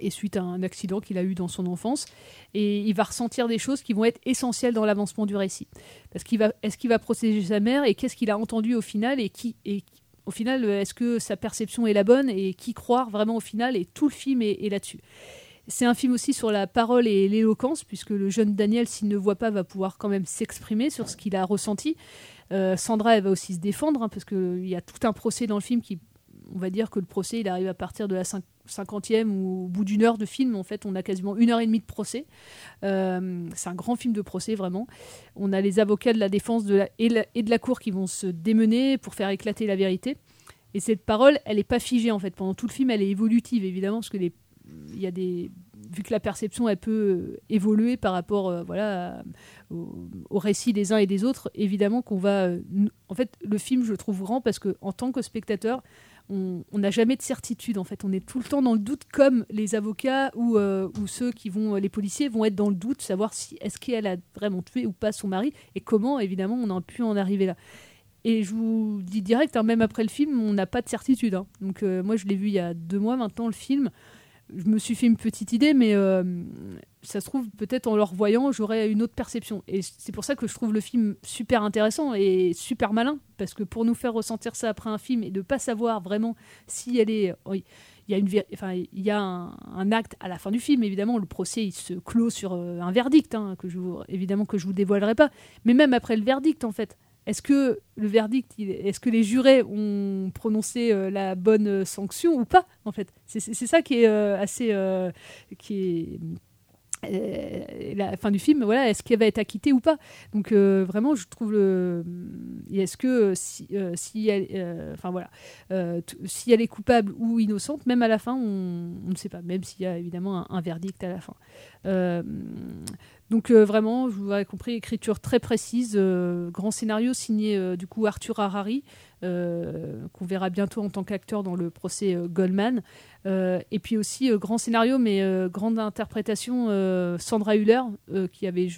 et suite à un accident qu'il a eu dans son enfance. Et il va ressentir des choses qui vont être essentielles dans l'avancement du récit. Parce qu'il va, est-ce qu'il va protéger sa mère et qu'est-ce qu'il a entendu au final et qui, et au final, est-ce que sa perception est la bonne et qui croire vraiment au final et tout le film est, là-dessus. C'est un film aussi sur la parole et l'éloquence, puisque le jeune Daniel, s'il ne voit pas, va pouvoir quand même s'exprimer sur ce qu'il a ressenti. Euh, Sandra, elle va aussi se défendre, hein, parce qu'il y a tout un procès dans le film qui on va dire que le procès, il arrive à partir de la 50e ou au bout d'une heure de film. En fait, on a quasiment une heure et demie de procès. Euh, c'est un grand film de procès, vraiment. On a les avocats de la défense de et, de la cour qui vont se démener pour faire éclater la vérité. Et cette parole, elle n'est pas figée, en fait. Pendant tout le film, elle est évolutive, évidemment, parce que les, y a des vu que la perception elle peut évoluer par rapport euh, voilà au, récit des uns et des autres évidemment qu'on va en fait le film je le trouve grand parce que en tant que spectateur on n'a jamais de certitude en fait. On est tout le temps dans le doute, comme les avocats ou, euh, ou ceux qui vont, les policiers vont être dans le doute, savoir si est-ce qu'elle a vraiment tué ou pas son mari et comment évidemment on a pu en arriver là. Et je vous dis direct, hein, même après le film, on n'a pas de certitude. Hein. Donc euh, moi je l'ai vu il y a deux mois maintenant le film je me suis fait une petite idée, mais euh, ça se trouve, peut-être en le revoyant, j'aurais une autre perception. Et c'est pour ça que je trouve le film super intéressant et super malin, parce que pour nous faire ressentir ça après un film et de pas savoir vraiment si elle est. il y a, une, enfin, il y a un, acte à la fin du film, évidemment, le procès il se clôt sur euh, un verdict, hein, que je évidemment que je vous dévoilerai pas, mais même après le verdict, en fait, est-ce que le verdict, est-ce que les jurés ont prononcé euh, la bonne sanction ou pas En fait, c'est ça qui est euh, assez, euh, qui est la fin du film, voilà, est-ce qu'elle va être acquittée ou pas? Donc vraiment, je trouve le, est-ce que si, elle, enfin voilà, est coupable ou innocente, même à la fin, on, ne sait pas, même s'il y a évidemment un, verdict à la fin. Donc euh, vraiment, vous avez compris, écriture très précise, euh, grand scénario signé euh, du coup Arthur Harari, qu'on verra bientôt en tant qu'acteur dans le procès Goldman. et puis aussi grand scénario, mais grande interprétation, Sandra Hüller, qui avait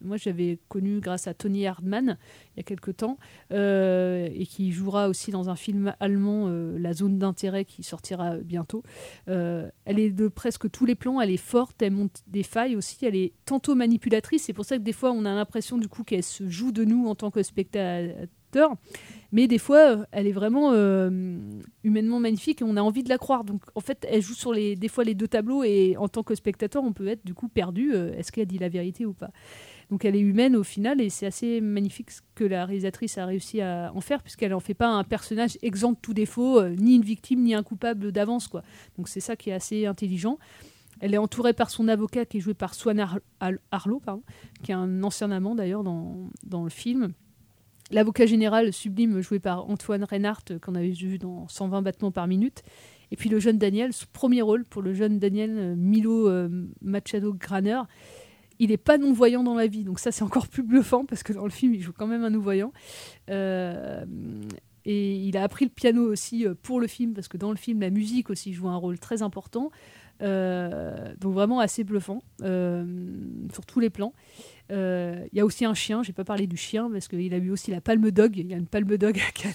moi j'avais connu grâce à Tony Hardman il y a quelque temps, euh, et qui jouera aussi dans un film allemand, euh, La zone d'intérêt, qui sortira bientôt. Euh, elle est de presque tous les plans, elle est forte, elle monte des failles aussi, elle est tantôt manipulatrice, c'est pour ça que des fois on a l'impression du coup qu'elle se joue de nous en tant que spectateur. Mais des fois, elle est vraiment humainement magnifique et on a envie de la croire. Donc, en fait, elle joue sur les, des fois les deux tableaux et en tant que spectateur, on peut être du coup perdu. Est-ce qu'elle dit la vérité ou pas? Donc elle est humaine au final et c'est assez magnifique ce que la réalisatrice a réussi à en faire puisqu'elle en fait pas un personnage exempt de tout défaut, euh, ni une victime ni un coupable d'avance quoi. Donc c'est ça qui est assez intelligent. Elle est entourée par son avocat qui est joué par Swan Arlo, qui est un ancien amant d'ailleurs dans, dans le film. L'avocat général sublime joué par Antoine Reinhardt qu'on avait vu dans 120 battements par minute. Et puis le jeune Daniel, premier rôle pour le jeune Daniel euh, Milo euh, Machado Graner, il n'est pas non-voyant dans la vie, donc ça c'est encore plus bluffant parce que dans le film il joue quand même un non-voyant. Euh, et il a appris le piano aussi pour le film parce que dans le film la musique aussi joue un rôle très important. Donc vraiment assez bluffant sur tous les plans. Il y a aussi un chien, j'ai pas parlé du chien parce qu'il a eu aussi la palme dog. Il y a une palme dog à Cannes.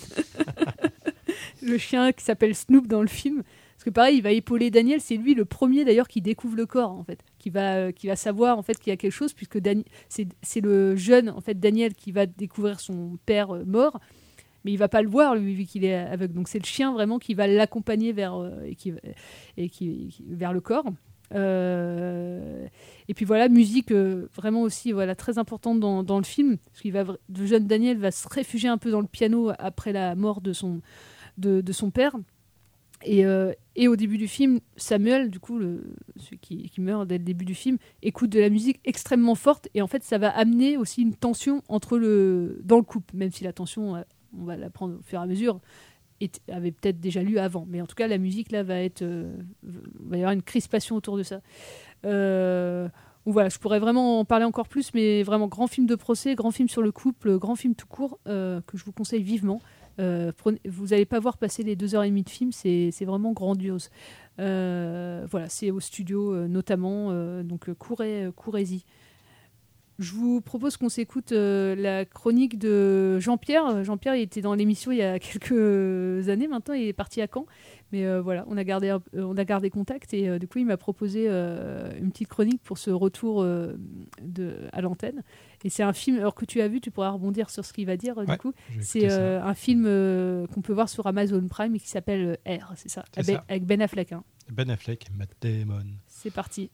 le chien qui s'appelle Snoop dans le film. Parce que pareil, il va épauler Daniel. C'est lui le premier d'ailleurs qui découvre le corps en fait, qui va euh, qui va savoir en fait qu'il y a quelque chose puisque c'est le jeune en fait Daniel qui va découvrir son père euh, mort, mais il va pas le voir lui vu qu'il est aveugle. Donc c'est le chien vraiment qui va l'accompagner vers euh, et qui, et qui, vers le corps. Et puis voilà, musique vraiment aussi voilà très importante dans, le film, parce qu'il va le jeune Daniel va se réfugier un peu dans le piano après la mort de son de, son père. Euh, et, au début du film, Samuel, du coup, le, celui qui, meurt dès le début du film, écoute de la musique extrêmement forte. Et en fait, ça va amener aussi une tension entre le, dans le couple, même si la tension, euh, on va la prendre au fur et à mesure, avait peut-être déjà lu avant. Mais en tout cas, la musique, là, va être. Euh, va y avoir une crispation autour de ça. voilà, je pourrais vraiment en parler encore plus, mais vraiment grand film de procès, grand film sur le couple, grand film tout court, que je vous conseille vivement. Euh, vous n'allez pas voir passer les deux heures et demie de film, c'est vraiment grandiose. Euh, voilà, c'est au studio euh, notamment, donc courez, courez-y. Je vous propose qu'on s'écoute la chronique de Jean-Pierre. Jean-Pierre, il était dans l'émission il y a quelques années maintenant, il est parti à Caen. Mais voilà, on a gardé, on a gardé contact et du coup, il m'a proposé une petite chronique pour ce retour de, à l'antenne. Et c'est un film, alors que tu as vu, tu pourras rebondir sur ce qu'il va dire du coup. C'est euh, un film euh, qu'on peut voir sur Amazon Prime et qui s'appelle euh, R, c'est ça, avec, Ben Affleck. Hein. Ben Affleck et Matt Damon. C'est parti.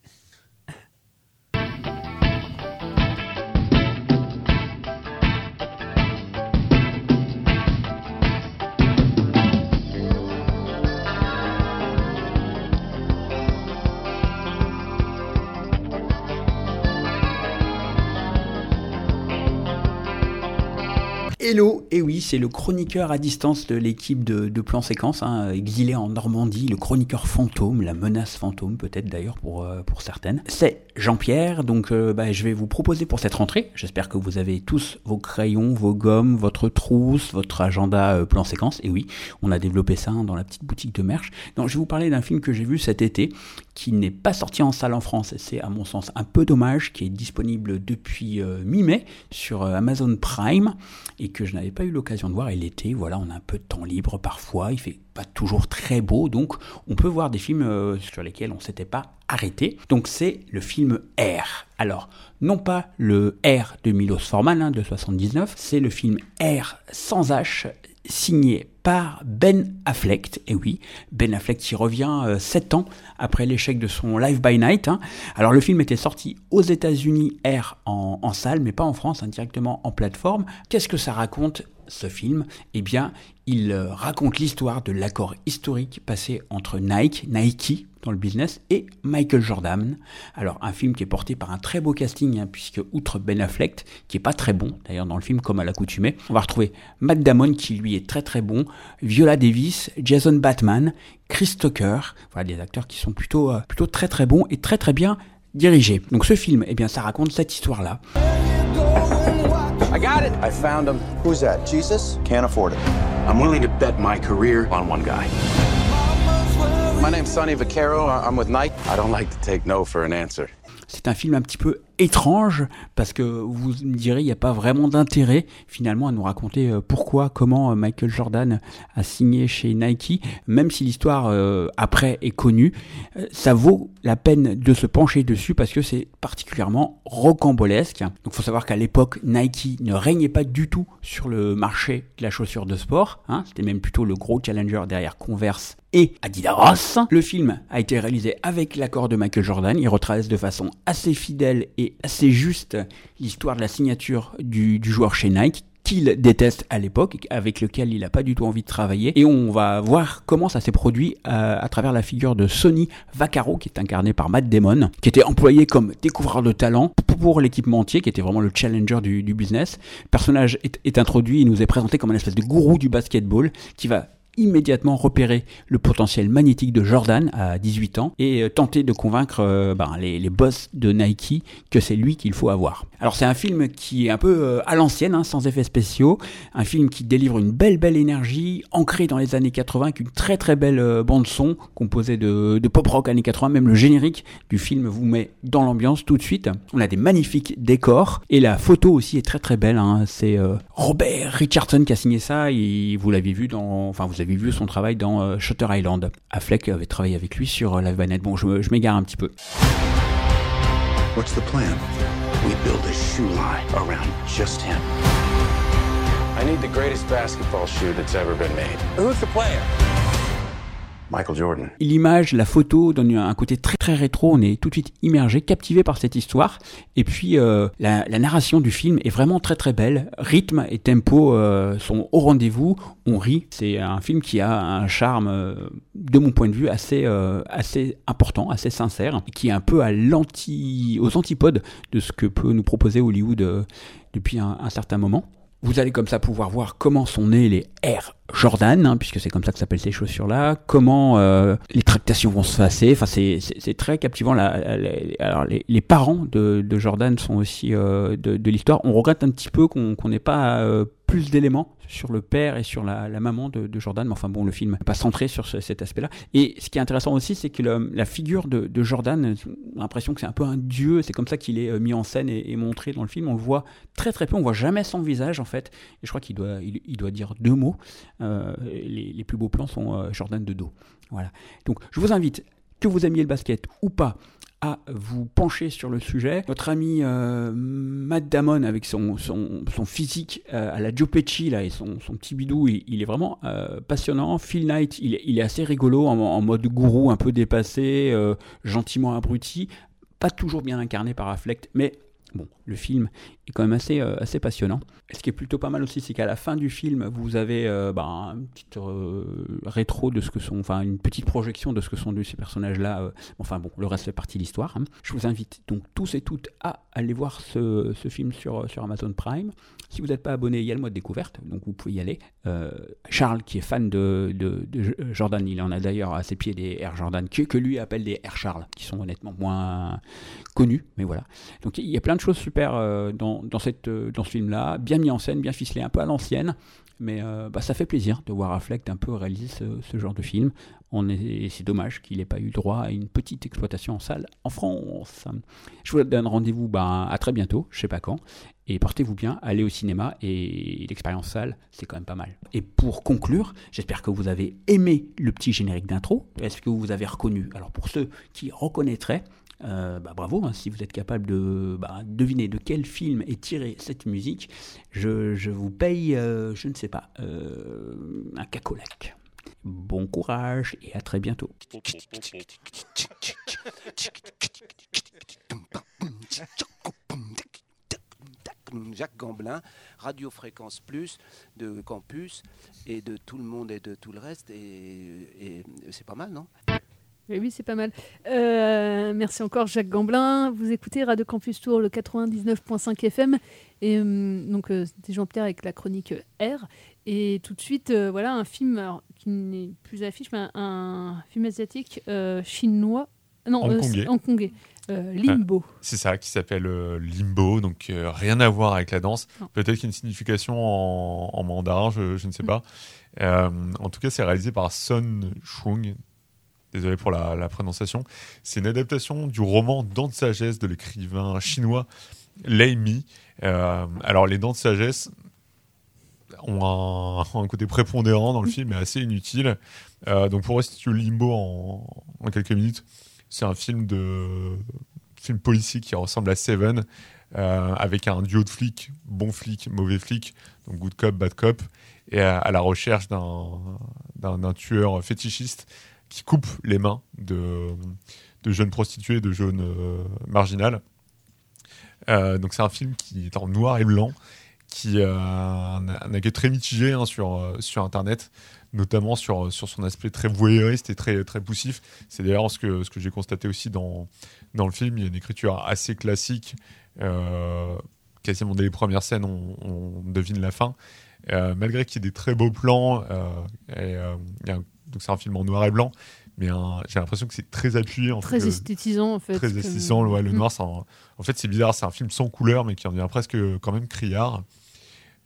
Hello, et oui, c'est le chroniqueur à distance de l'équipe de, Plan Séquence, hein, exilé en Normandie, le chroniqueur fantôme, la menace fantôme peut-être d'ailleurs pour, euh, pour certaines. C'est Jean-Pierre, donc euh, bah, je vais vous proposer pour cette rentrée, j'espère que vous avez tous vos crayons, vos gommes, votre trousse, votre agenda euh, Plan Séquence, et oui, on a développé ça hein, dans la petite boutique de merch. Donc je vais vous parler d'un film que j'ai vu cet été, qui n'est pas sorti en salle en France, c'est à mon sens un peu dommage, qui est disponible depuis mi-mai sur Amazon Prime, et que je n'avais pas eu l'occasion de voir. Et l'été, voilà, on a un peu de temps libre parfois. Il fait pas toujours très beau, donc on peut voir des films euh, sur lesquels on s'était pas arrêté. Donc c'est le film R. Alors, non pas le R de Milos Forman hein, de 79, c'est le film R sans H signé par Ben Affleck. Et oui, Ben Affleck qui revient euh, 7 ans après l'échec de son Live by Night. Hein. Alors le film était sorti aux États-Unis R en, salle, mais pas en France, hein, directement en plateforme. Qu'est-ce que ça raconte ce film? Eh bien, il euh, raconte l'histoire de l'accord historique passé entre Nike, Nike dans le business, et Michael Jordan. Alors, un film qui est porté par un très beau casting, hein, puisque outre Ben Affleck, qui est pas très bon, d'ailleurs dans le film comme à l'accoutumée, on va retrouver Matt Damon, qui lui est très très bon, Viola Davis, Jason Batman, Chris Tucker, voilà des acteurs qui sont plutôt, euh, plutôt très très bons et très très bien dirigés. Donc ce film, eh bien, ça raconte cette histoire-là. I got it. I found him. Who's that? Jesus? Can't afford it. I'm willing to bet my career on one guy. My name's Sonny Vaccaro. I'm with Nike. I don't like to take no for an answer. C'est un film un petit peu étrange parce que vous me direz il n'y a pas vraiment d'intérêt finalement à nous raconter euh, pourquoi, comment euh, Michael Jordan a signé chez Nike, même si l'histoire euh, après est connue, ça vaut la peine de se pencher dessus parce que c'est particulièrement rocambolesque. Donc faut savoir qu'à l'époque Nike ne régnait pas du tout sur le marché de la chaussure de sport, hein, c'était même plutôt le gros challenger derrière Converse et Adidas. Le film a été réalisé avec l'accord de Michael Jordan, il retrace de façon assez fidèle et assez juste l'histoire de la signature du, joueur chez Nike qu'il déteste à l'époque, avec lequel il n'a pas du tout envie de travailler. Et on va voir comment ça s'est produit à, à, travers la figure de Sonny Vaccaro, qui est incarné par Matt Damon, qui était employé comme découvreur de talent pour l'équipementier, qui était vraiment le challenger du, du business. Le personnage est, est introduit, il nous est présenté comme un espèce de gourou du basketball, qui va immédiatement repérer le potentiel magnétique de Jordan à 18 ans et euh, tenter de convaincre euh, ben, les, les, boss de Nike que c'est lui qu'il faut avoir. Alors c'est un film qui est un peu euh, à l'ancienne, hein, sans effets spéciaux, un film qui délivre une belle belle énergie, ancrée dans les années 80, avec une très très belle bande son composée de, de, pop rock années 80, même le générique du film vous met dans l'ambiance tout de suite. On a des magnifiques décors et la photo aussi est très très belle. Hein. C'est Robert Richardson qui a signé ça vous l'avez vu dans, enfin vous avez vu son travail dans euh, Shutter Island. Affleck avait travaillé avec lui sur euh, La Vanette. Bon, je, je m'égare un petit peu. What's the plan? We build a shoe line around just him. I need the greatest basketball shoe that's ever been made. Who's the player? Michael Jordan. L'image, la photo donne un côté très très rétro, on est tout de suite immergé, captivé par cette histoire. Et puis euh, la, narration du film est vraiment très très belle. Rythme et tempo euh, sont au rendez-vous, on rit. C'est un film qui a un charme, euh, de mon point de vue, assez, assez important, assez sincère, qui est un peu à aux antipodes de ce que peut nous proposer Hollywood depuis un, un certain moment. Vous allez comme ça pouvoir voir comment sont nés les Air Jordan, hein, puisque c'est comme ça que s'appellent ces chaussures-là, comment euh, les tractations vont se passer. Enfin, c'est, très captivant. Alors, les, parents de, Jordan sont aussi euh, de, l'histoire. On regrette un petit peu qu'on n'ait pas euh, plus d'éléments sur le père et sur la, maman de, Jordan, mais enfin bon, le film n'est pas centré sur ce, cet aspect-là. Et ce qui est intéressant aussi, c'est que la figure de, Jordan, on a l'impression que c'est un peu un dieu, c'est comme ça qu'il est mis en scène et, montré dans le film. On le voit très très peu, on voit jamais son visage en fait. Et je crois qu'il doit, il doit dire deux mots. Euh, les, plus beaux plans sont euh, Jordan de dos. Voilà. Donc je vous invite, que vous aimiez le basket ou pas, à vous pencher sur le sujet. Notre ami euh, Matt Damon, avec son, son, physique à la Joe là, et son, son petit bidou, il, est vraiment passionnant. Phil Knight, il, il, est assez rigolo, en, en, mode gourou un peu dépassé, gentiment abruti. Pas toujours bien incarné par Affleck, mais Bon, le film est quand même assez, euh, assez passionnant. Ce qui est plutôt pas mal aussi, c'est qu'à la fin du film, vous avez euh, bah, une petite euh, rétro de ce que sont, enfin une petite projection de ce que sont ces personnages-là. enfin bon, le reste fait partie de l'histoire. Hein. Je vous invite donc tous et toutes à allez voir ce, film sur, sur Amazon Prime. Si vous n'êtes pas abonné, il y a le mois de découverte, donc vous pouvez y aller. Euh, Charles, qui est fan de, de, de, Jordan, il en a d'ailleurs à ses pieds des Air Jordan, que, que lui appelle des Air Charles, qui sont honnêtement moins connus, mais voilà. Donc il y a plein de choses super euh, dans, cette, dans ce film-là, bien mis en scène, bien ficelé, un peu à l'ancienne. Mais euh, bah, ça fait plaisir de voir Affleck un peu réaliser ce, genre de film. C'est dommage qu'il n'ait pas eu droit à une petite exploitation en salle en France. Je vous donne rendez-vous bah, à très bientôt, je sais pas quand. Et portez-vous bien, allez au cinéma et l'expérience salle, c'est quand même pas mal. Et pour conclure, j'espère que vous avez aimé le petit générique d'intro. Est-ce que vous avez reconnu? Alors pour ceux qui reconnaîtraient, euh, bah, bravo, hein, si vous êtes capable de bah, deviner de quel film est tirée cette musique, je, vous paye, euh, je ne sais pas, euh, un cacolac. Bon courage et à très bientôt. Jacques Gamblin, Radio Fréquence Plus de Campus et de tout le monde et de tout le reste. Et, c'est pas mal, non? Oui, c'est pas mal. Euh, merci encore Jacques Gamblin. Vous écoutez Radio Campus Tour, le 99.5 FM. Et euh, donc, euh, c'était Jean-Pierre avec la chronique R. Et tout de suite, voilà, un film qui n'est plus affiche, mais un, film asiatique chinois. Non, hongkongais. Limbo. c'est ça, qui s'appelle Limbo, donc rien à voir avec la danse. Peut-être qu'il y a une signification en, mandarin, je, je, ne sais pas. en tout cas, c'est réalisé par Sun Chung, désolé pour la, prononciation. C'est une adaptation du roman Dents de sagesse de l'écrivain chinois Lei Mi. Euh, alors, les Dents de sagesse ont un, côté prépondérant dans le film, mais assez inutile. Euh, donc, pour restituer Limbo en, quelques minutes, c'est un film de film policier qui ressemble à Seven, euh, avec un duo de flics, bon flic, mauvais flic, donc good cop, bad cop, et à la recherche d'un tueur fétichiste qui coupe les mains de, de jeunes prostituées, de jeunes euh, marginales. Euh, donc c'est un film qui est en noir et blanc, qui a un, un très mitigé hein, sur, euh, sur Internet, notamment sur, sur son aspect très voyeuriste et très, très poussif. C'est d'ailleurs ce que, ce que j'ai constaté aussi dans, dans le film. Il y a une écriture assez classique. quasiment dès les premières scènes, on, devine la fin. malgré qu'il y ait des très beaux plans, il y a un donc c'est un film en noir et blanc, mais j'ai l'impression que c'est très appuyé. En très esthétisant en fait. Très esthétisant, le mm. noir. En fait, c'est bizarre, c'est un film sans couleur, mais qui en devient presque quand même criard.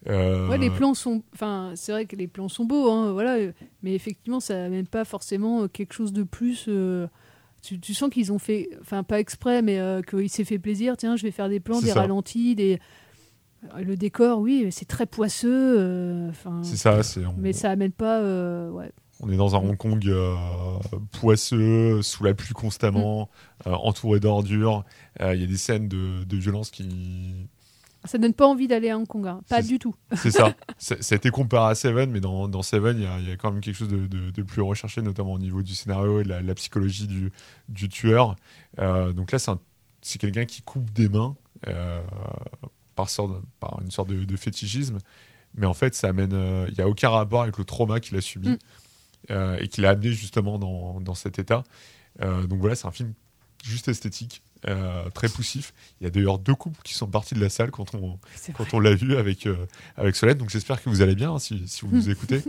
Euh, ouais, les plans sont. Enfin, c'est vrai que les plans sont beaux, hein, voilà. Mais effectivement, ça n'amène pas forcément quelque chose de plus. Euh, tu, sens qu'ils ont fait, enfin pas exprès, mais euh, qu'il s'est fait plaisir. Tiens, je vais faire des plans, des ralentis, des. Le décor, oui, c'est très poisseux. c'est ça, Mais ça amène pas. ouais. On est dans un Hong Kong euh, poisseux, sous la pluie constamment, mm. euh, entouré d'ordures. Euh, il y a des scènes de, violence qui. Ça donne pas envie d'aller à Hong Kong, hein. pas du tout. C'est ça. ça a été comparé à Seven, mais dans, dans Seven, il y, a quand même quelque chose de, plus recherché, notamment au niveau du scénario et de la, psychologie du, du tueur. donc là, c'est quelqu'un qui coupe des mains par, par, une sorte de, fétichisme mais en fait, ça amène. Il n'y a aucun rapport avec le trauma qu'il a subi. Mm. Euh, et qui l'a amené justement dans, dans cet état. Euh, donc voilà, c'est un film juste esthétique, euh, très poussif. Il y a d'ailleurs deux couples qui sont partis de la salle quand on, quand on l'a vu avec, avec Solène. Donc j'espère que vous allez bien hein, si, si, vous nous écoutez.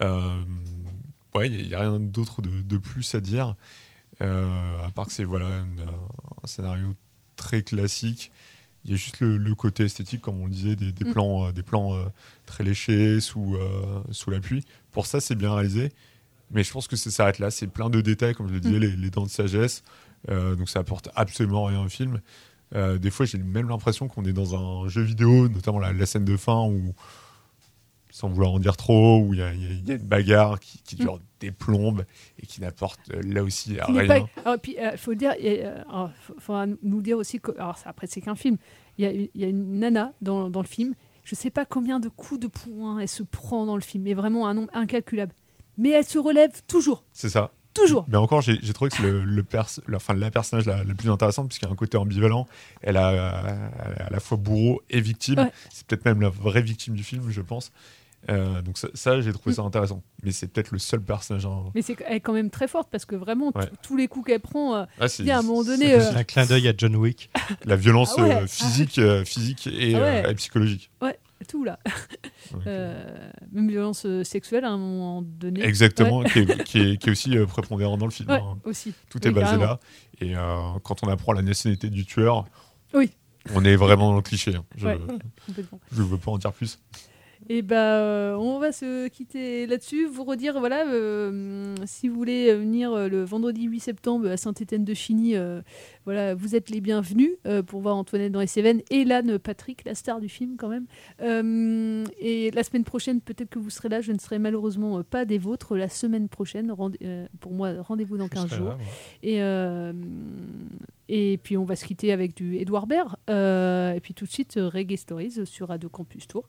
ouais, il n'y a, rien d'autre de, de, plus à dire. à part que c'est voilà, un scénario très classique. Il y a juste le, côté esthétique, comme on le disait, des, des mm. plans, des plans très léchés sous, sous la pluie. Pour ça, c'est bien réalisé. Mais je pense que ça s'arrête là. C'est plein de détails, comme je le disais, mm. les, dents de sagesse. Euh, donc ça apporte absolument rien au film. Euh, des fois, j'ai même l'impression qu'on est dans un jeu vidéo, notamment la, scène de fin où, sans vouloir en dire trop, où il y, a une bagarre qui, dure mm. des plombes et qui n'apporte euh, là aussi rien. Alors, puis, il faut dire, il faudra nous dire aussi que, alors après c'est qu'un film, il y, a une nana dans, dans le film je ne sais pas combien de coups de poing elle se prend dans le film, mais vraiment un nombre incalculable. Mais elle se relève toujours. C'est ça. Toujours. Mais encore, j'ai trouvé que c'est le, le la, enfin, la personnage la, plus intéressante, puisqu'il y a un côté ambivalent. Elle a, à la fois bourreau et victime. C'est peut-être même la vraie victime du film, je pense. Euh, donc ça, ça, j'ai trouvé ça intéressant. Mais c'est peut-être le seul personnage. en- Mais c'est elle est quand même très forte parce que vraiment, Ouais. tous les coups qu'elle prend, euh, Ah, c'est- il y a un moment donné. c'est euh, Un clin d'œil à John Wick. La violence Ah ouais. euh, physique, euh, physique et, Ah ouais. euh, et psychologique. Ouais, tout là. Euh, même violence sexuelle à un moment donné. Exactement, Ouais. qui, est, qui est- qui est aussi prépondérant dans le film. Ouais, hein. aussi. Tout Oui, est basé carrément. là. Et euh, quand on apprend la nationalité du tueur, Oui. on est vraiment dans le cliché. hein. Je ne veux pas en dire plus. Et bah, euh, on va se quitter là-dessus. Vous redire, voilà, euh, si vous voulez venir euh, le vendredi 8 septembre à Saint-Étienne-de-Chigny, voilà, vous êtes les bienvenus pour voir Antoinette dans les Cévennes et Lanne Patrick, la star du film quand même. Et la semaine prochaine, peut-être que vous serez là. Je ne serai malheureusement pas des vôtres. La semaine prochaine, pour moi, rendez-vous dans 15 serai jours. là. Et, et puis on va se quitter avec du Edouard Baird. Et puis tout de suite, Reggae Stories sur Radio Campus Tour.